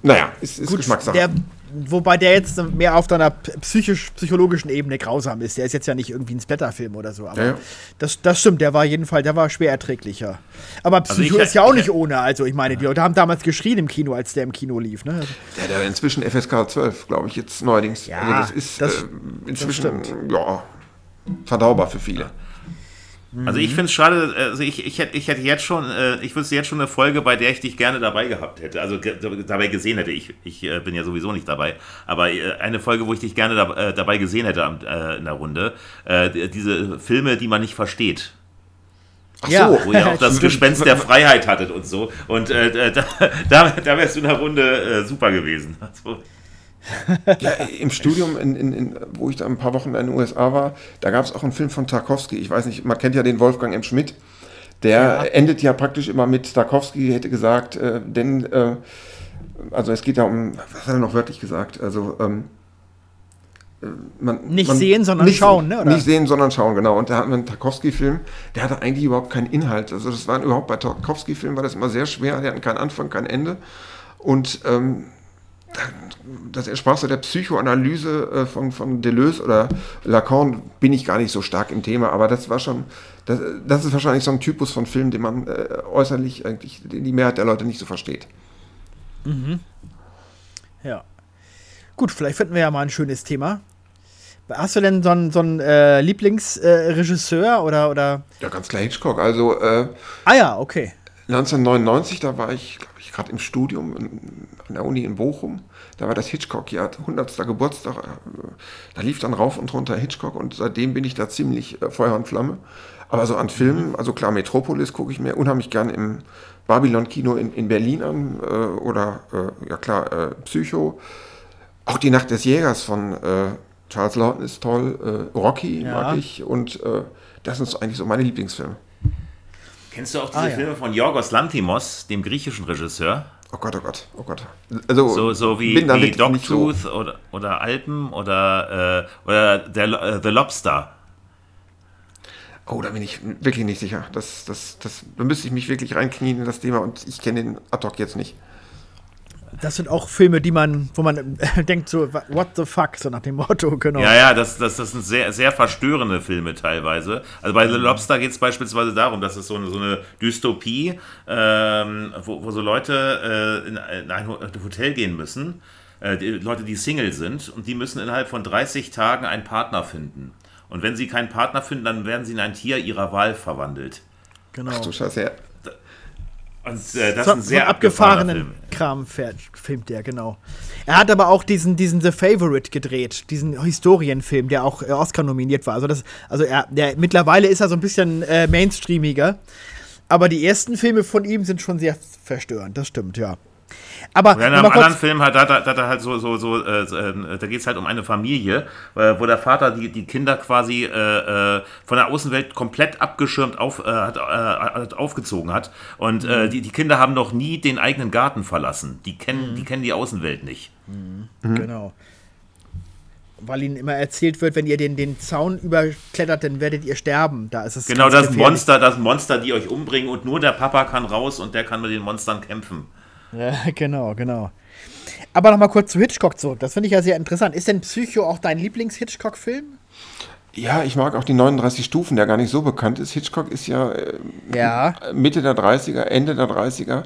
naja, ist, ist Gut, Geschmackssache. Der, wobei der jetzt mehr auf deiner psychisch-psychologischen Ebene grausam ist. Der ist jetzt ja nicht irgendwie ein Splatterfilm oder so. Aber ja, ja. Das, das stimmt, der war jeden Fall, der war schwer erträglicher. Aber also Psycho also ist ja auch nicht ohne. Also ich meine, die Leute haben damals geschrien im Kino, als der im Kino lief. Ne? Der hat inzwischen FSK 12, glaube ich, jetzt neuerdings. Ja, also das ist das, äh, inzwischen, das ja, verdaubar für viele. Also ich finde es schade, also ich, ich, hätte, ich hätte jetzt schon, äh, ich wüsste jetzt schon eine Folge, bei der ich dich gerne dabei gehabt hätte, also dabei gesehen hätte. Ich, ich äh, bin ja sowieso nicht dabei, aber äh, eine Folge, wo ich dich gerne dabei gesehen hätte in der Runde. diese Filme, die man nicht versteht. Ach so, ja. wo ihr auch das Gespenst der Freiheit hattet und so. Und äh, da, da, da wärst du in der Runde äh, super gewesen. Also, ja, im Studium, in, in, in, wo ich da ein paar Wochen in den USA war, da gab es auch einen Film von Tarkovsky. Ich weiß nicht, man kennt ja den Wolfgang M. Schmidt. Der ja. endet ja praktisch immer mit Tarkovsky, hätte gesagt, äh, denn, äh, also es geht ja um, was hat er noch wörtlich gesagt? Also, ähm, äh, man, nicht man, sehen, sondern nicht, schauen, ne? Oder? Nicht sehen, sondern schauen, genau. Und da hatten wir einen Tarkovsky-Film, der hatte eigentlich überhaupt keinen Inhalt. Also das war überhaupt bei Tarkovsky-Filmen war das immer sehr schwer, die hatten keinen Anfang, kein Ende. Und ähm, das entsprach so der Psychoanalyse äh, von, von Deleuze oder Lacan, bin ich gar nicht so stark im Thema, aber das war schon, das, das ist wahrscheinlich so ein Typus von Film, den man äh, äußerlich eigentlich, die Mehrheit der Leute nicht so versteht. Mhm. Ja. Gut, vielleicht finden wir ja mal ein schönes Thema. Hast du denn so einen, so einen äh, Lieblingsregisseur äh, oder, oder? Ja, ganz klar Hitchcock. Also, äh, ah ja, okay. 1999, da war ich, glaube ich, gerade im Studium in, an der Uni in Bochum. Da war das Hitchcock-Jahr, 100. Geburtstag. Äh, da lief dann rauf und runter Hitchcock und seitdem bin ich da ziemlich äh, Feuer und Flamme. Aber so an Filmen, also klar, Metropolis gucke ich mir unheimlich gern im Babylon-Kino in, in Berlin an äh, oder, äh, ja klar, äh, Psycho. Auch die Nacht des Jägers von äh, Charles Lawton ist toll. Rocky ja. mag ich und das sind so eigentlich so meine Lieblingsfilme. Kennst du auch diese ah, ja. Filme von Yorgos Lantimos, dem griechischen Regisseur? Oh Gott, oh Gott, oh Gott. Also, so, so wie, wie Dogtooth so. oder, oder Alpen oder, äh, oder der, äh, The Lobster. Oh, da bin ich wirklich nicht sicher. Das, das, das, da müsste ich mich wirklich reinknien in das Thema und ich kenne den ad hoc jetzt nicht das sind auch Filme, die man, wo man denkt so, what the fuck, so nach dem Motto, genau. Ja, ja, das, das, das sind sehr, sehr verstörende Filme teilweise. Also bei The Lobster geht es beispielsweise darum, dass es so eine, so eine Dystopie, ähm, wo, wo so Leute äh, in, in, ein Hotel gehen müssen, äh, die Leute, die Single sind, und die müssen innerhalb von 30 Tagen einen Partner finden. Und wenn sie keinen Partner finden, dann werden sie in ein Tier ihrer Wahl verwandelt. Genau. Ach du Scheiße, ja. Und äh, das so, ist ein sehr so abgefahrenen Film. Kram filmt der, genau. Er hat aber auch diesen, diesen The Favorite gedreht, diesen Historienfilm, der auch äh, Oscar nominiert war. Also, das, also er, der, mittlerweile ist er so ein bisschen äh, mainstreamiger. Aber die ersten Filme von ihm sind schon sehr verstörend, das stimmt, ja. Aber in einem anderen Film hat, hat, hat, hat er halt so, so, so äh, äh da geht es halt um eine Familie, äh, wo der Vater die, die Kinder quasi äh, äh von der Außenwelt komplett abgeschirmt auf, äh, hat, aufgezogen hat. Und mhm. die, die Kinder haben noch nie den eigenen Garten verlassen. Die kennen, mhm. die, kennen die Außenwelt nicht. Mhm. Genau weil ihnen immer erzählt wird, wenn ihr den, den Zaun überklettert, dann werdet ihr sterben. Da ist es genau das Monster, das Monster, die euch umbringen und nur der Papa kann raus und der kann mit den Monstern kämpfen. Ja, genau, genau. Aber nochmal kurz zu Hitchcock zurück. Das finde ich ja sehr interessant. Ist denn Psycho auch dein Lieblings-Hitchcock-Film? Ja, ich mag auch die 39 Stufen, der gar nicht so bekannt ist. Hitchcock ist ja, äh, ja. Mitte der 30er, Ende der 30er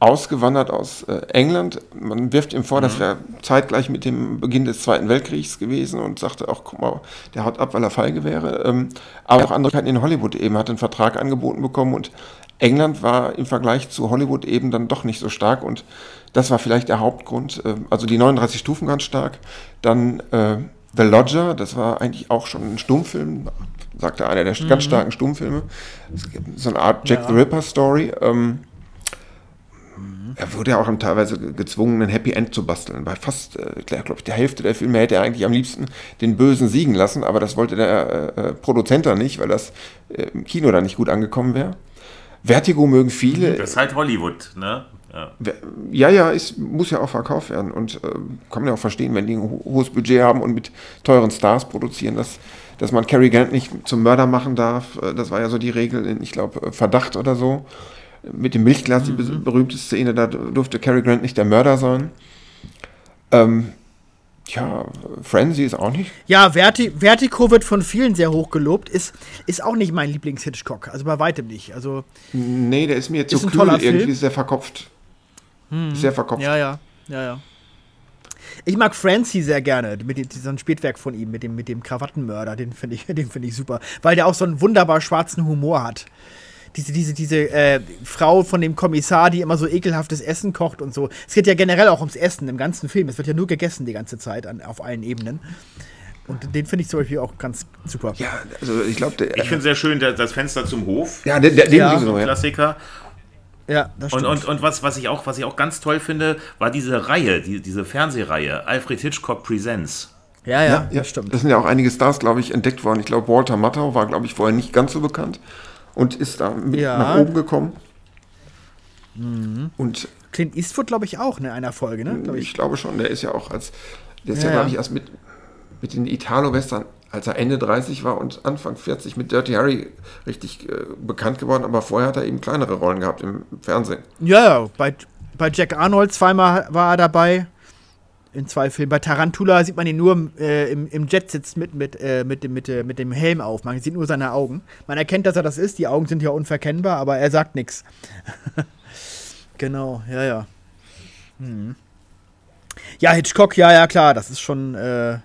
ausgewandert aus äh, England. Man wirft ihm vor, mhm. das wäre zeitgleich mit dem Beginn des Zweiten Weltkriegs gewesen und sagte auch, guck mal, der haut ab, weil er feige wäre. Ähm, aber auch andere in Hollywood eben hat einen Vertrag angeboten bekommen und England war im Vergleich zu Hollywood eben dann doch nicht so stark und das war vielleicht der Hauptgrund. Ähm, also die 39 Stufen ganz stark. Dann äh, The Lodger, das war eigentlich auch schon ein Stummfilm, sagte einer der mhm. ganz starken Stummfilme. So eine Art Jack ja. the Ripper Story. Ähm, mhm. er wurde ja auch teilweise gezwungen, ein Happy End zu basteln. Bei fast, äh, glaube ich, der Hälfte der Filme hätte er eigentlich am liebsten den Bösen siegen lassen, aber das wollte der äh, äh Produzent dann nicht, weil das äh, im Kino dann nicht gut angekommen wäre. Vertigo mögen viele. Das ist halt Hollywood, ne? Ja, ja, ja es muss ja auch verkauft werden und äh, kann man ja auch verstehen, wenn die ein ho hohes Budget haben und mit teuren Stars produzieren, dass, dass man Cary Grant nicht zum Mörder machen darf. Äh, das war ja so die Regel in, ich glaube, äh, Verdacht oder so. Mit dem Milchglas, mhm. die berühmte Szene, da durfte Cary Grant nicht der Mörder sein. Ähm, ja, Frenzy ist auch nicht. Ja, Verti Vertigo wird von vielen sehr hoch gelobt. Ist, ist auch nicht mein Lieblings-Hitchcock. Also bei weitem nicht. Also, nee, der ist mir zu kühl. Irgendwie Film. sehr verkopft. Hm. Sehr verkopft. Ja, ja. Ja, ja. Ich mag Francie sehr gerne, mit so ein Spätwerk von ihm, mit dem, mit dem Krawattenmörder, den finde ich, find ich super. Weil der auch so einen wunderbar schwarzen Humor hat diese, diese, diese äh, Frau von dem Kommissar, die immer so ekelhaftes Essen kocht und so. Es geht ja generell auch ums Essen im ganzen Film. Es wird ja nur gegessen die ganze Zeit an, auf allen Ebenen. Und den finde ich zum Beispiel auch ganz super. Ja, also ich glaube, Ich finde sehr schön der, das Fenster zum Hof. Ja, der, der, den ja. So, ja. Klassiker. Ja, das stimmt. Und, und, und was, was, ich auch, was ich auch ganz toll finde, war diese Reihe, die, diese Fernsehreihe, Alfred Hitchcock Presents. Ja, ja, ja, stimmt. Das sind ja auch einige Stars, glaube ich, entdeckt worden. Ich glaube, Walter Matthau war, glaube ich, vorher nicht ganz so bekannt und ist da mit ja. nach oben gekommen. Mhm. Und Clint Eastwood, glaube ich, auch in einer Folge, ne? Glaub ich. ich. glaube schon, der ist ja auch als, der ist ja, ja glaube ich, erst mit, mit den Italo-Western, als er Ende 30 war und Anfang 40 mit Dirty Harry richtig äh, bekannt geworden, aber vorher hat er eben kleinere Rollen gehabt im Fernsehen. Ja, ja, bei, bei Jack Arnold zweimal war er dabei in zwei Filmen. Bei Tarantula sieht man ihn nur äh, im, im Jet sitzt mit, mit, äh, mit, dem, mit, äh, mit dem Helm auf. Man sieht nur seine Augen. Man erkennt, dass er das ist. Die Augen sind ja unverkennbar, aber er sagt nichts. genau, ja, ja. Hm. Ja, Hitchcock, ja, ja, klar. Das ist schon. Äh,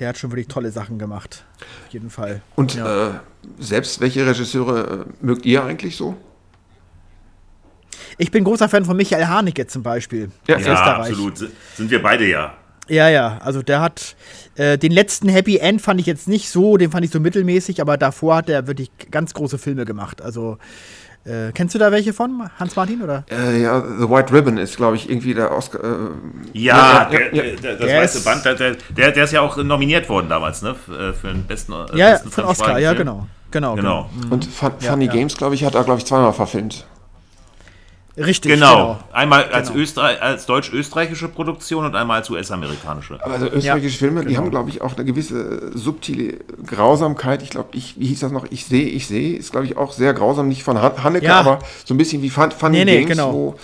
der hat schon wirklich tolle Sachen gemacht. Auf jeden Fall. Und ja. Äh, selbst welche Regisseure äh, mögt ihr eigentlich so? Ich bin großer Fan von Michael Haneke zum Beispiel. Ja, ja absolut. Sind wir beide ja. Ja, ja, also der hat äh, den letzten Happy End fand ich jetzt nicht so, den fand ich so mittelmäßig, aber davor hat er wirklich ganz große Filme gemacht. Also äh, kennst du da welche von, Hans Martin, oder? Äh, ja, The White Ribbon ist, glaube ich, irgendwie der Oscar. Äh, ja, ja, der, der, der, das der weiße Band, der, der, ist ja auch nominiert worden damals, ne? Äh, für den besten. Äh, ja, besten von Oscar, ja, genau. Genau, genau. genau. Und Fun Funny Games, glaube ich, hat er, glaube ich, zweimal verfilmt. Richtig. Genau. genau. Einmal als, genau. als deutsch-österreichische Produktion und einmal als US-amerikanische. Also österreichische ja, Filme, genau. die haben, glaube ich, auch eine gewisse subtile Grausamkeit. Ich glaube, ich, wie hieß das noch? Ich sehe, ich sehe, ist, glaube ich, auch sehr grausam. Nicht von Hanneke, ja. aber so ein bisschen wie Fun, Funny nee, nee, Games, genau. wo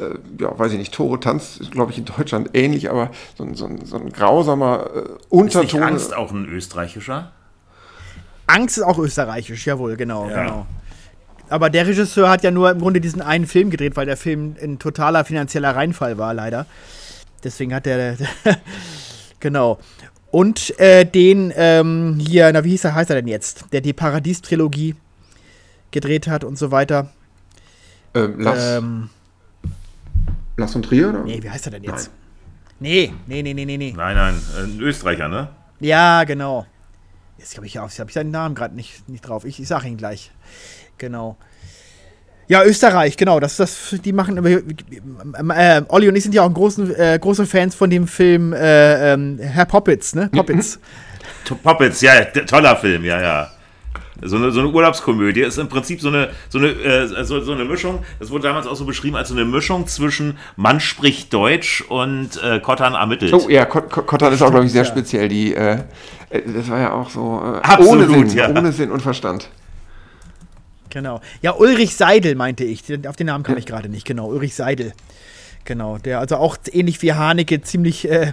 äh, ja, weiß ich nicht, Tore Tanz ist, glaube ich, in Deutschland ähnlich, aber so ein, so ein, so ein grausamer äh, Unterton. Ist nicht Angst auch ein österreichischer? Angst ist auch österreichisch, jawohl, genau, ja. genau. Aber der Regisseur hat ja nur im Grunde diesen einen Film gedreht, weil der Film ein totaler finanzieller Reinfall war, leider. Deswegen hat der. genau. Und äh, den ähm, hier, na, wie hieß er, heißt er denn jetzt? Der die Paradies-Trilogie gedreht hat und so weiter. Ähm, Lass. Ähm, Lass und Trier, oder? Nee, wie heißt er denn jetzt? Nein. Nee, nee, nee, nee, nee. Nein, nein, ein Österreicher, ne? Ja, genau. Jetzt habe ich, hab ich seinen Namen gerade nicht, nicht drauf. Ich, ich sage ihn gleich. Genau. Ja, Österreich, genau. Das, das, die machen. Äh, Olli und ich sind ja auch großen, äh, große Fans von dem Film äh, ähm, Herr Poppitz, ne? Poppitz. Poppitz, ja, toller Film, ja, ja. So eine, so eine Urlaubskomödie ist im Prinzip so eine, so, eine, äh, so, so, eine Mischung, das wurde damals auch so beschrieben als so eine Mischung zwischen Mann spricht Deutsch und äh, Kottan ermittelt. Oh ja, Kottan ist auch, glaube ich, sehr ja. speziell. Die, äh, äh, das war ja auch so äh, Absolut, ohne, Sinn, ja. ohne Sinn und Verstand. Genau. Ja, Ulrich Seidel meinte ich. Auf den Namen kam ja. ich gerade nicht. Genau, Ulrich Seidel. Genau, der also auch ähnlich wie Haneke ziemlich äh,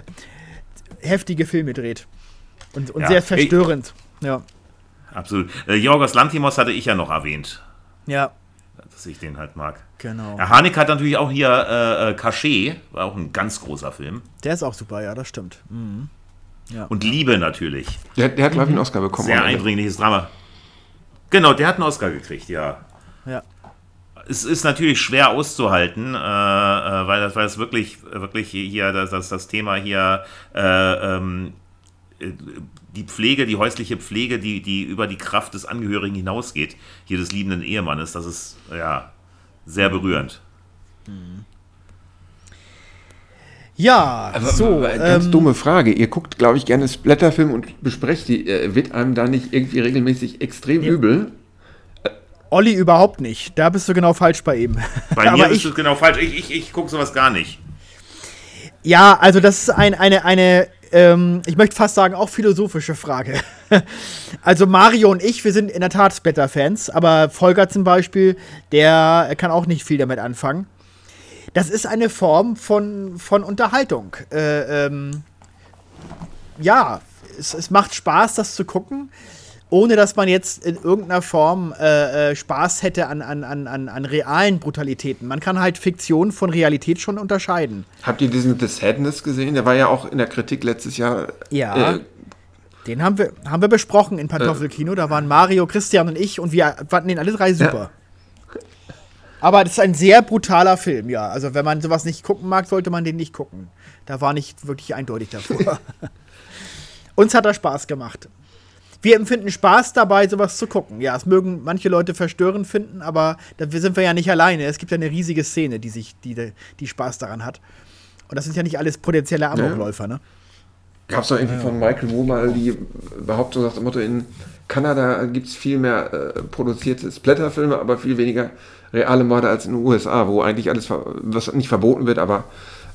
heftige Filme dreht. Und, und ja. sehr verstörend. Ich, ja. Absolut. Äh, Jorgos Lantimos hatte ich ja noch erwähnt. Ja. Dass ich den halt mag. Genau. Herr Haneke hat natürlich auch hier äh, äh, Cachet, war auch ein ganz großer Film. Der ist auch super, ja, das stimmt. Mhm. Ja. Und Liebe natürlich. Der, der hat, glaube ich, einen Oscar bekommen. Sehr eindringliches Drama. Genau, der hat einen Oscar gekriegt, ja. Ja. Es ist natürlich schwer auszuhalten, äh, äh, weil, das, weil das wirklich, wirklich hier das, das, das Thema hier äh, ähm, die Pflege, die häusliche Pflege, die, die über die Kraft des Angehörigen hinausgeht, hier des liebenden Ehemannes, das ist ja sehr berührend. Ja, Aber, so. Ganz ähm, dumme Frage. Ihr guckt, glaube ich, gerne Splatterfilme und besprecht die. Äh, wird einem da nicht irgendwie regelmäßig extrem ja. übel? Olli überhaupt nicht. Da bist du genau falsch bei ihm. Bei mir bist ich, du genau falsch. Ich, ich, ich gucke sowas gar nicht. Ja, also das ist ein, eine, eine ähm, ich möchte fast sagen, auch philosophische Frage. also Mario und ich, wir sind in der Tat Splatter-Fans, aber Volker zum Beispiel, der kann auch nicht viel damit anfangen. Das ist eine Form von, von Unterhaltung. Äh, ähm, ja, es, es macht Spaß, das zu gucken ohne dass man jetzt in irgendeiner Form äh, äh, Spaß hätte an, an, an, an realen Brutalitäten. Man kann halt Fiktion von Realität schon unterscheiden. Habt ihr diesen The Sadness gesehen? Der war ja auch in der Kritik letztes Jahr. Ja. Äh, den haben wir, haben wir besprochen in Pantoffelkino. Da waren Mario, Christian und ich und wir fanden den alle drei super. Ja. Aber das ist ein sehr brutaler Film, ja. Also wenn man sowas nicht gucken mag, sollte man den nicht gucken. Da war nicht wirklich eindeutig davor. Uns hat er Spaß gemacht wir empfinden Spaß dabei, sowas zu gucken. Ja, es mögen manche Leute verstörend finden, aber da sind wir ja nicht alleine. Es gibt ja eine riesige Szene, die sich, die, die Spaß daran hat. Und das sind ja nicht alles potenzielle Amokläufer, ne? Gab es doch irgendwie ja. von Michael Moore mal die Behauptung, sagt Motto, in Kanada gibt es viel mehr äh, produzierte Splatterfilme, aber viel weniger reale Morde als in den USA, wo eigentlich alles, was nicht verboten wird, aber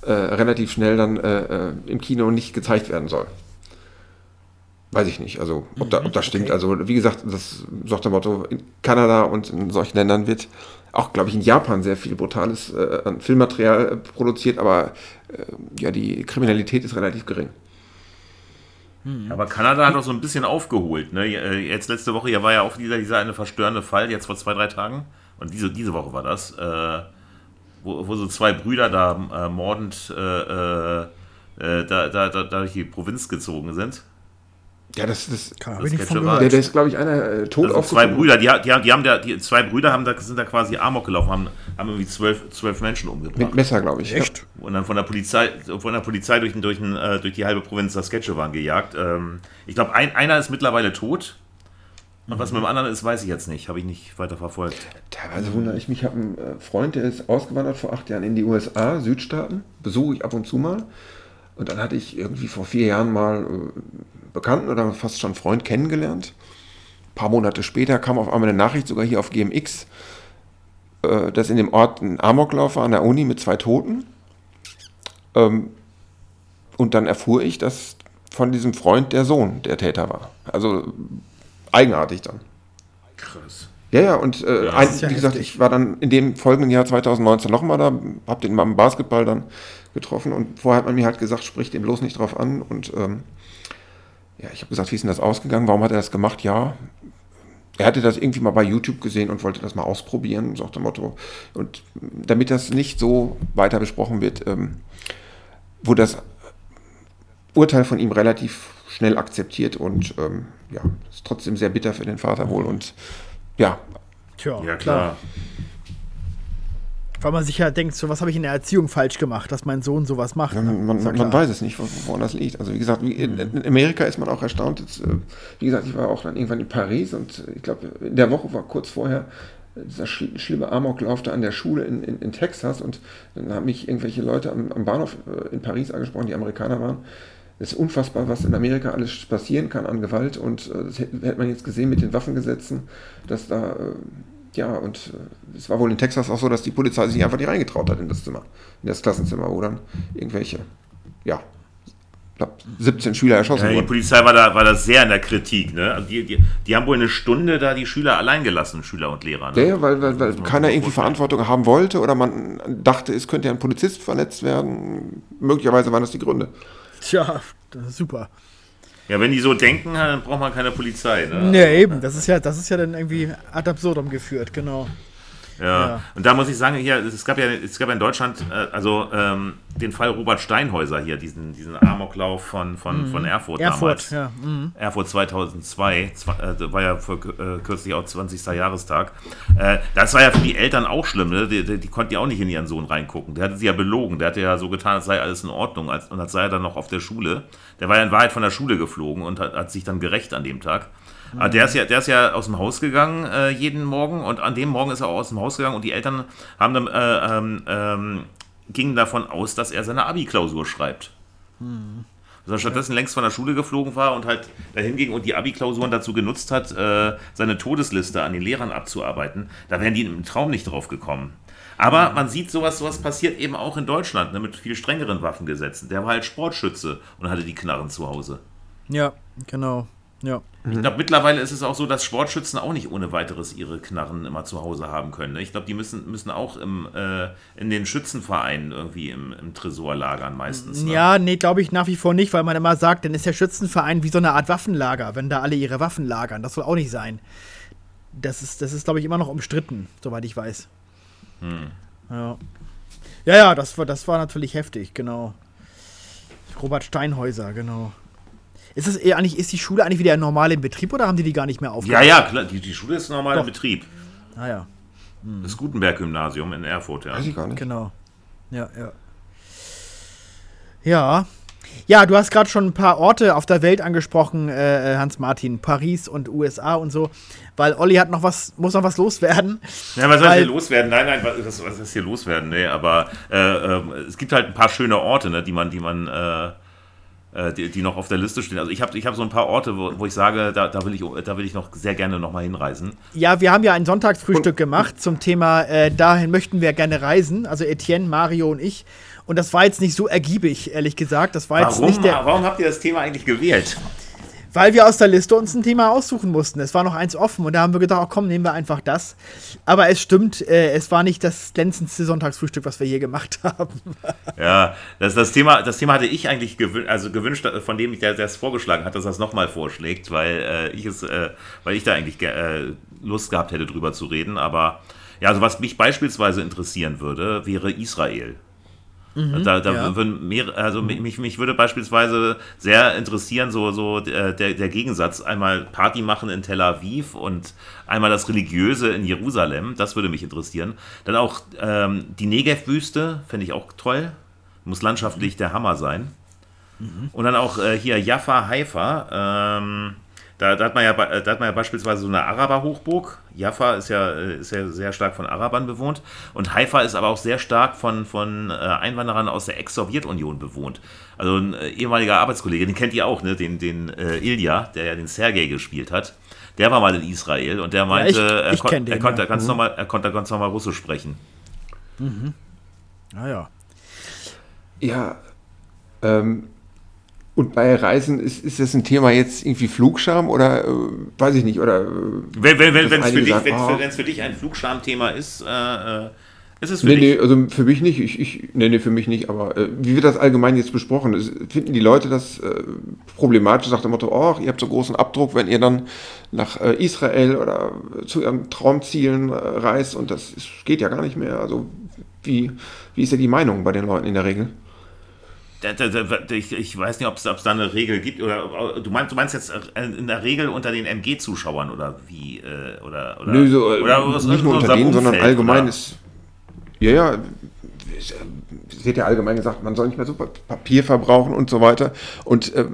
äh, relativ schnell dann äh, äh im Kino nicht gezeigt werden soll. Weiß ich nicht, also ob, da, ob das stimmt. Okay. Also wie gesagt, das sagt der Motto, in Kanada und in solchen Ländern wird auch, glaube ich, in Japan sehr viel brutales äh, Filmmaterial äh, produziert, aber äh, ja, die Kriminalität ist relativ gering. Hm. Aber Kanada hat auch so ein bisschen aufgeholt. Ne? Äh, jetzt letzte Woche ja, war ja auch dieser, dieser eine verstörende Fall, jetzt vor zwei, drei Tagen. Und diese, diese Woche war das, äh, wo, wo so zwei Brüder da äh, mordend da, da, da, da durch die Provinz gezogen sind. Ja, das, das, Kann das nicht von der, der ist, glaube ich, einer äh, tot also Zwei Brüder, die, die, die haben da, die zwei Brüder haben da, sind da quasi Amok gelaufen, haben, haben irgendwie zwölf, zwölf Menschen umgebracht. Mit Messer, glaube ich. Echt? Ja. Und dann von der Polizei, von der Polizei durch, durch, äh, durch die halbe Provinz Saskatchewan gejagt. Ähm, ich glaube, ein, einer ist mittlerweile tot. Und was mit dem anderen ist, weiß ich jetzt nicht. Habe ich nicht weiter verfolgt. Teilweise wundere ich mich. Ich habe einen äh, Freund, der ist ausgewandert vor acht Jahren in die USA, Südstaaten. Besuche ich ab und zu mal. Und dann hatte ich irgendwie vor vier Jahren mal äh, Bekannten oder fast schon Freund kennengelernt. Ein paar Monate später kam auf einmal eine Nachricht, sogar hier auf GMX, äh, dass in dem Ort ein Amoklauf war an der Uni mit zwei Toten. Ähm, und dann erfuhr ich, dass von diesem Freund der Sohn der Täter war. Also eigenartig dann. Krass. Ja, ja, und äh, ja, ein, ja wie gesagt, ich war dann in dem folgenden Jahr 2019 nochmal da, hab den mal im Basketball dann getroffen und vorher hat man mir halt gesagt, sprich den bloß nicht drauf an und ähm, ja, ich habe gesagt, wie ist denn das ausgegangen? Warum hat er das gemacht? Ja, er hatte das irgendwie mal bei YouTube gesehen und wollte das mal ausprobieren, so nach dem Motto. Und damit das nicht so weiter besprochen wird, ähm, wurde das Urteil von ihm relativ schnell akzeptiert und ähm, ja, ist trotzdem sehr bitter für den Vater wohl und ja. Tja, ja, klar. klar. Weil man sich ja denkt, so was habe ich in der Erziehung falsch gemacht, dass mein Sohn sowas macht. Ja, man, man, man, weiß es nicht, woran das liegt. Also wie gesagt, in, mhm. in Amerika ist man auch erstaunt. Jetzt, äh, wie gesagt, ich war auch dann irgendwann in Paris und ich glaube, in der Woche war kurz vorher dieser schl schlimme Amoklauf da an der Schule in, in, in, Texas und dann haben mich irgendwelche Leute am, am Bahnhof äh, in Paris angesprochen, die Amerikaner waren. Es ist unfassbar, was in Amerika alles passieren kann an Gewalt und äh, das hätte man jetzt gesehen mit den Waffengesetzen, dass da, äh, ja, und äh, es war wohl in Texas auch so, dass die Polizei sich einfach nicht reingetraut hat in das Zimmer, in das Klassenzimmer, wo dann irgendwelche, ja, glaube, 17 Schüler erschossen ja, Die wurden. Polizei war da, war da sehr in der Kritik. Ne? Also die, die, die haben wohl eine Stunde da die Schüler allein gelassen, Schüler und Lehrer. Ne? Ja, weil, weil, weil keiner irgendwie Verantwortung haben wollte oder man dachte, es könnte ja ein Polizist verletzt werden. Möglicherweise waren das die Gründe. Tja, das ist super. Ja, wenn die so denken, dann braucht man keine Polizei. Ne? Ja, eben. Das ist ja, das ist ja dann irgendwie ad absurdum geführt, genau. Ja. Und da muss ich sagen, hier, es gab ja, es gab ja in Deutschland, äh, also ähm, den Fall Robert Steinhäuser hier, diesen, diesen Amoklauf von, von, mhm. von Erfurt, Erfurt damals. Ja. Mhm. Erfurt 2002, zwei, äh, war ja für, äh, kürzlich auch 20. Jahrestag. Äh, das war ja für die Eltern auch schlimm, ne? die, die, die, konnten ja auch nicht in ihren Sohn reingucken. Der hatte sie ja belogen, der hatte ja so getan, als sei alles in Ordnung als, und als sei er dann noch auf der Schule. Der war ja in Wahrheit von der Schule geflogen und hat, hat sich dann gerecht an dem Tag. Mhm. Der, ist ja, der ist ja aus dem Haus gegangen äh, jeden Morgen und an dem Morgen ist er auch aus dem Haus gegangen und die Eltern haben dann, äh, ähm, ähm, gingen davon aus, dass er seine Abi-Klausur schreibt. Mhm. Dass er stattdessen längst von der Schule geflogen war und halt dahin ging und die Abi-Klausuren dazu genutzt hat, äh, seine Todesliste an den Lehrern abzuarbeiten. Da wären die im Traum nicht drauf gekommen. Aber man sieht, sowas, sowas passiert eben auch in Deutschland, ne, mit viel strengeren Waffengesetzen. Der war halt Sportschütze und hatte die Knarren zu Hause. Ja, genau. Ja. Ich glaube, mittlerweile ist es auch so, dass Sportschützen auch nicht ohne weiteres ihre Knarren immer zu Hause haben können. Ne? Ich glaube, die müssen, müssen auch im, äh, in den Schützenvereinen irgendwie im, im Tresor lagern meistens. Ne? Ja, nee, glaube ich nach wie vor nicht, weil man immer sagt, dann ist der Schützenverein wie so eine Art Waffenlager, wenn da alle ihre Waffen lagern. Das soll auch nicht sein. Das ist, das ist glaube ich, immer noch umstritten, soweit ich weiß. Hm. Ja. Ja, ja, das war, das war natürlich heftig, genau. Robert Steinhäuser, genau. Ist es eher eigentlich, ist die Schule eigentlich wieder normal im Betrieb oder haben die die gar nicht mehr aufgehört? Ja, ja, klar, die, die Schule ist normal Doch. im Betrieb. Ah ja. Hm. Das Gutenberg-Gymnasium in Erfurt, ja. Weiß ich gar nicht. Genau. Ja, ja. Ja. Ja, du hast gerade schon ein paar Orte auf der Welt angesprochen, äh, äh Hans-Martin. Paris und USA und so. Weil Olli hat noch was, muss noch was loswerden. Ja, was soll hier loswerden? Nein, nein, was, was ist hier loswerden? Nee, aber äh, äh, es gibt halt ein paar schöne Orte, ne, die man, die man äh, die, die, noch auf der Liste stehen. Also ich habe ich hab so ein paar Orte, wo, wo ich sage, da, da, will ich, da will ich noch sehr gerne nochmal hinreisen. Ja, wir haben ja ein Sonntagsfrühstück und, gemacht zum Thema, äh, dahin möchten wir gerne reisen, also Etienne, Mario und ich. Und das war jetzt nicht so ergiebig, ehrlich gesagt. Das war warum, jetzt nicht der, warum habt ihr das Thema eigentlich gewählt? Weil wir aus der Liste uns ein Thema aussuchen mussten. Es war noch eins offen und da haben wir gedacht, oh, komm, nehmen wir einfach das. Aber es stimmt, äh, es war nicht das glänzendste Sonntagsfrühstück, was wir hier gemacht haben. ja, das, das, Thema, das Thema hatte ich eigentlich gewün also gewünscht, äh, von dem ich der es vorgeschlagen hat, dass er es nochmal vorschlägt, weil äh, ich es, äh, weil ich da eigentlich äh, Lust gehabt hätte, drüber zu reden. Aber ja, also was mich beispielsweise interessieren würde, wäre Israel. Mhm, da, da ja. würden mehr, also mhm. mich, mich würde beispielsweise sehr interessieren, so, so der, der Gegensatz, einmal Party machen in Tel Aviv und einmal das Religiöse in Jerusalem, das würde mich interessieren. Dann auch ähm, die Negev-Wüste, fände ich auch toll. Muss landschaftlich der Hammer sein. Mhm. Und dann auch äh, hier Jaffa, Haifa. Ähm, da, da, hat man ja, da hat man ja beispielsweise so eine Araber-Hochburg. Jaffa ist ja, äh, ist ja sehr stark von Arabern bewohnt. Und Haifa ist aber auch sehr stark von, von äh, Einwanderern aus der Ex-Sowjetunion bewohnt. Also ein äh, ehemaliger Arbeitskollege, den kennt ihr auch, ne? den, den äh, Ilja, der ja den Sergei gespielt hat. Der war mal in Israel und der meinte, ja, ich, ich er, kon den, er, konnte, ja. ganz mhm. normal, er konnte ganz normal Russisch sprechen. Mhm. Ah ja. Ja, ähm, und bei Reisen ist, ist das ein Thema jetzt irgendwie Flugscham oder äh, weiß ich nicht oder äh, wenn wenn wenn es für dich oh. für dich ein Flugscham-Thema ist äh, äh, ist es für nee, dich? Nee, also für mich nicht. Ich, ich, nee, nee, für mich nicht. Aber äh, wie wird das allgemein jetzt besprochen? Finden die Leute das äh, problematisch? Sagt der Motto, oh, ihr habt so großen Abdruck, wenn ihr dann nach äh, Israel oder zu ihren Traumzielen äh, reist und das ist, geht ja gar nicht mehr. Also wie, wie ist ja die Meinung bei den Leuten in der Regel? Ich, ich, weiß nicht, ob es da eine Regel gibt. Oder du meinst, du meinst jetzt äh, in der Regel unter den MG-Zuschauern oder wie? Äh, oder, oder, Nö, so, oder nicht nur unter denen, sondern allgemein oder? ist. Ja, ja. Es wird ja allgemein gesagt, man soll nicht mehr so Papier verbrauchen und so weiter. Und äh,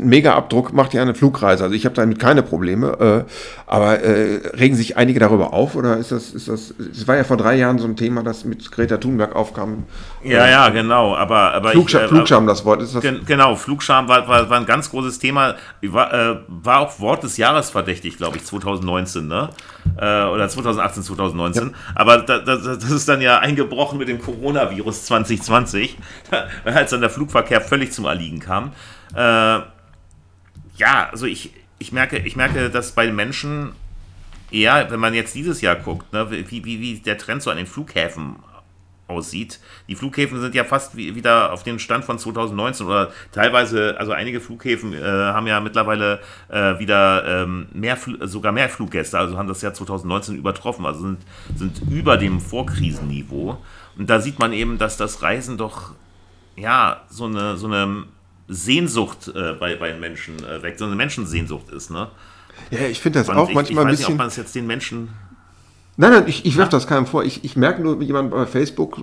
Mega-Abdruck macht ja eine Flugreise. Also ich habe damit keine Probleme. Äh, Aber äh, regen sich einige darüber auf oder ist das, ist das, es war ja vor drei Jahren so ein Thema, das mit Greta Thunberg aufkam. Ja, ja, genau. Aber, aber Flugscham, ich, äh, Flugscham das Wort ist das. Genau, Flugscham war, war, war ein ganz großes Thema. War, äh, war auch Wort des Jahres verdächtig, glaube ich, 2019, ne? Äh, oder 2018, 2019. Ja. Aber da, da, das ist dann ja eingebrochen mit dem Coronavirus 2020, als dann der Flugverkehr völlig zum Erliegen kam. Äh, ja, also ich, ich, merke, ich merke, dass bei den Menschen eher, wenn man jetzt dieses Jahr guckt, ne, wie, wie, wie der Trend so an den Flughäfen aussieht. Die Flughäfen sind ja fast wie, wieder auf den Stand von 2019 oder teilweise, also einige Flughäfen äh, haben ja mittlerweile äh, wieder ähm, mehr, sogar mehr Fluggäste, also haben das Jahr 2019 übertroffen, also sind, sind über dem Vorkrisenniveau. Und da sieht man eben, dass das Reisen doch ja so eine, so eine Sehnsucht äh, bei, bei Menschen äh, weckt, so eine Menschensehnsucht ist, ne? Ja, ich finde das Und auch ich, manchmal ich ein bisschen. Nicht, ob man es jetzt den Menschen Nein, nein, ich, ich werfe das keinem vor. Ich, ich merke nur jemand bei Facebook,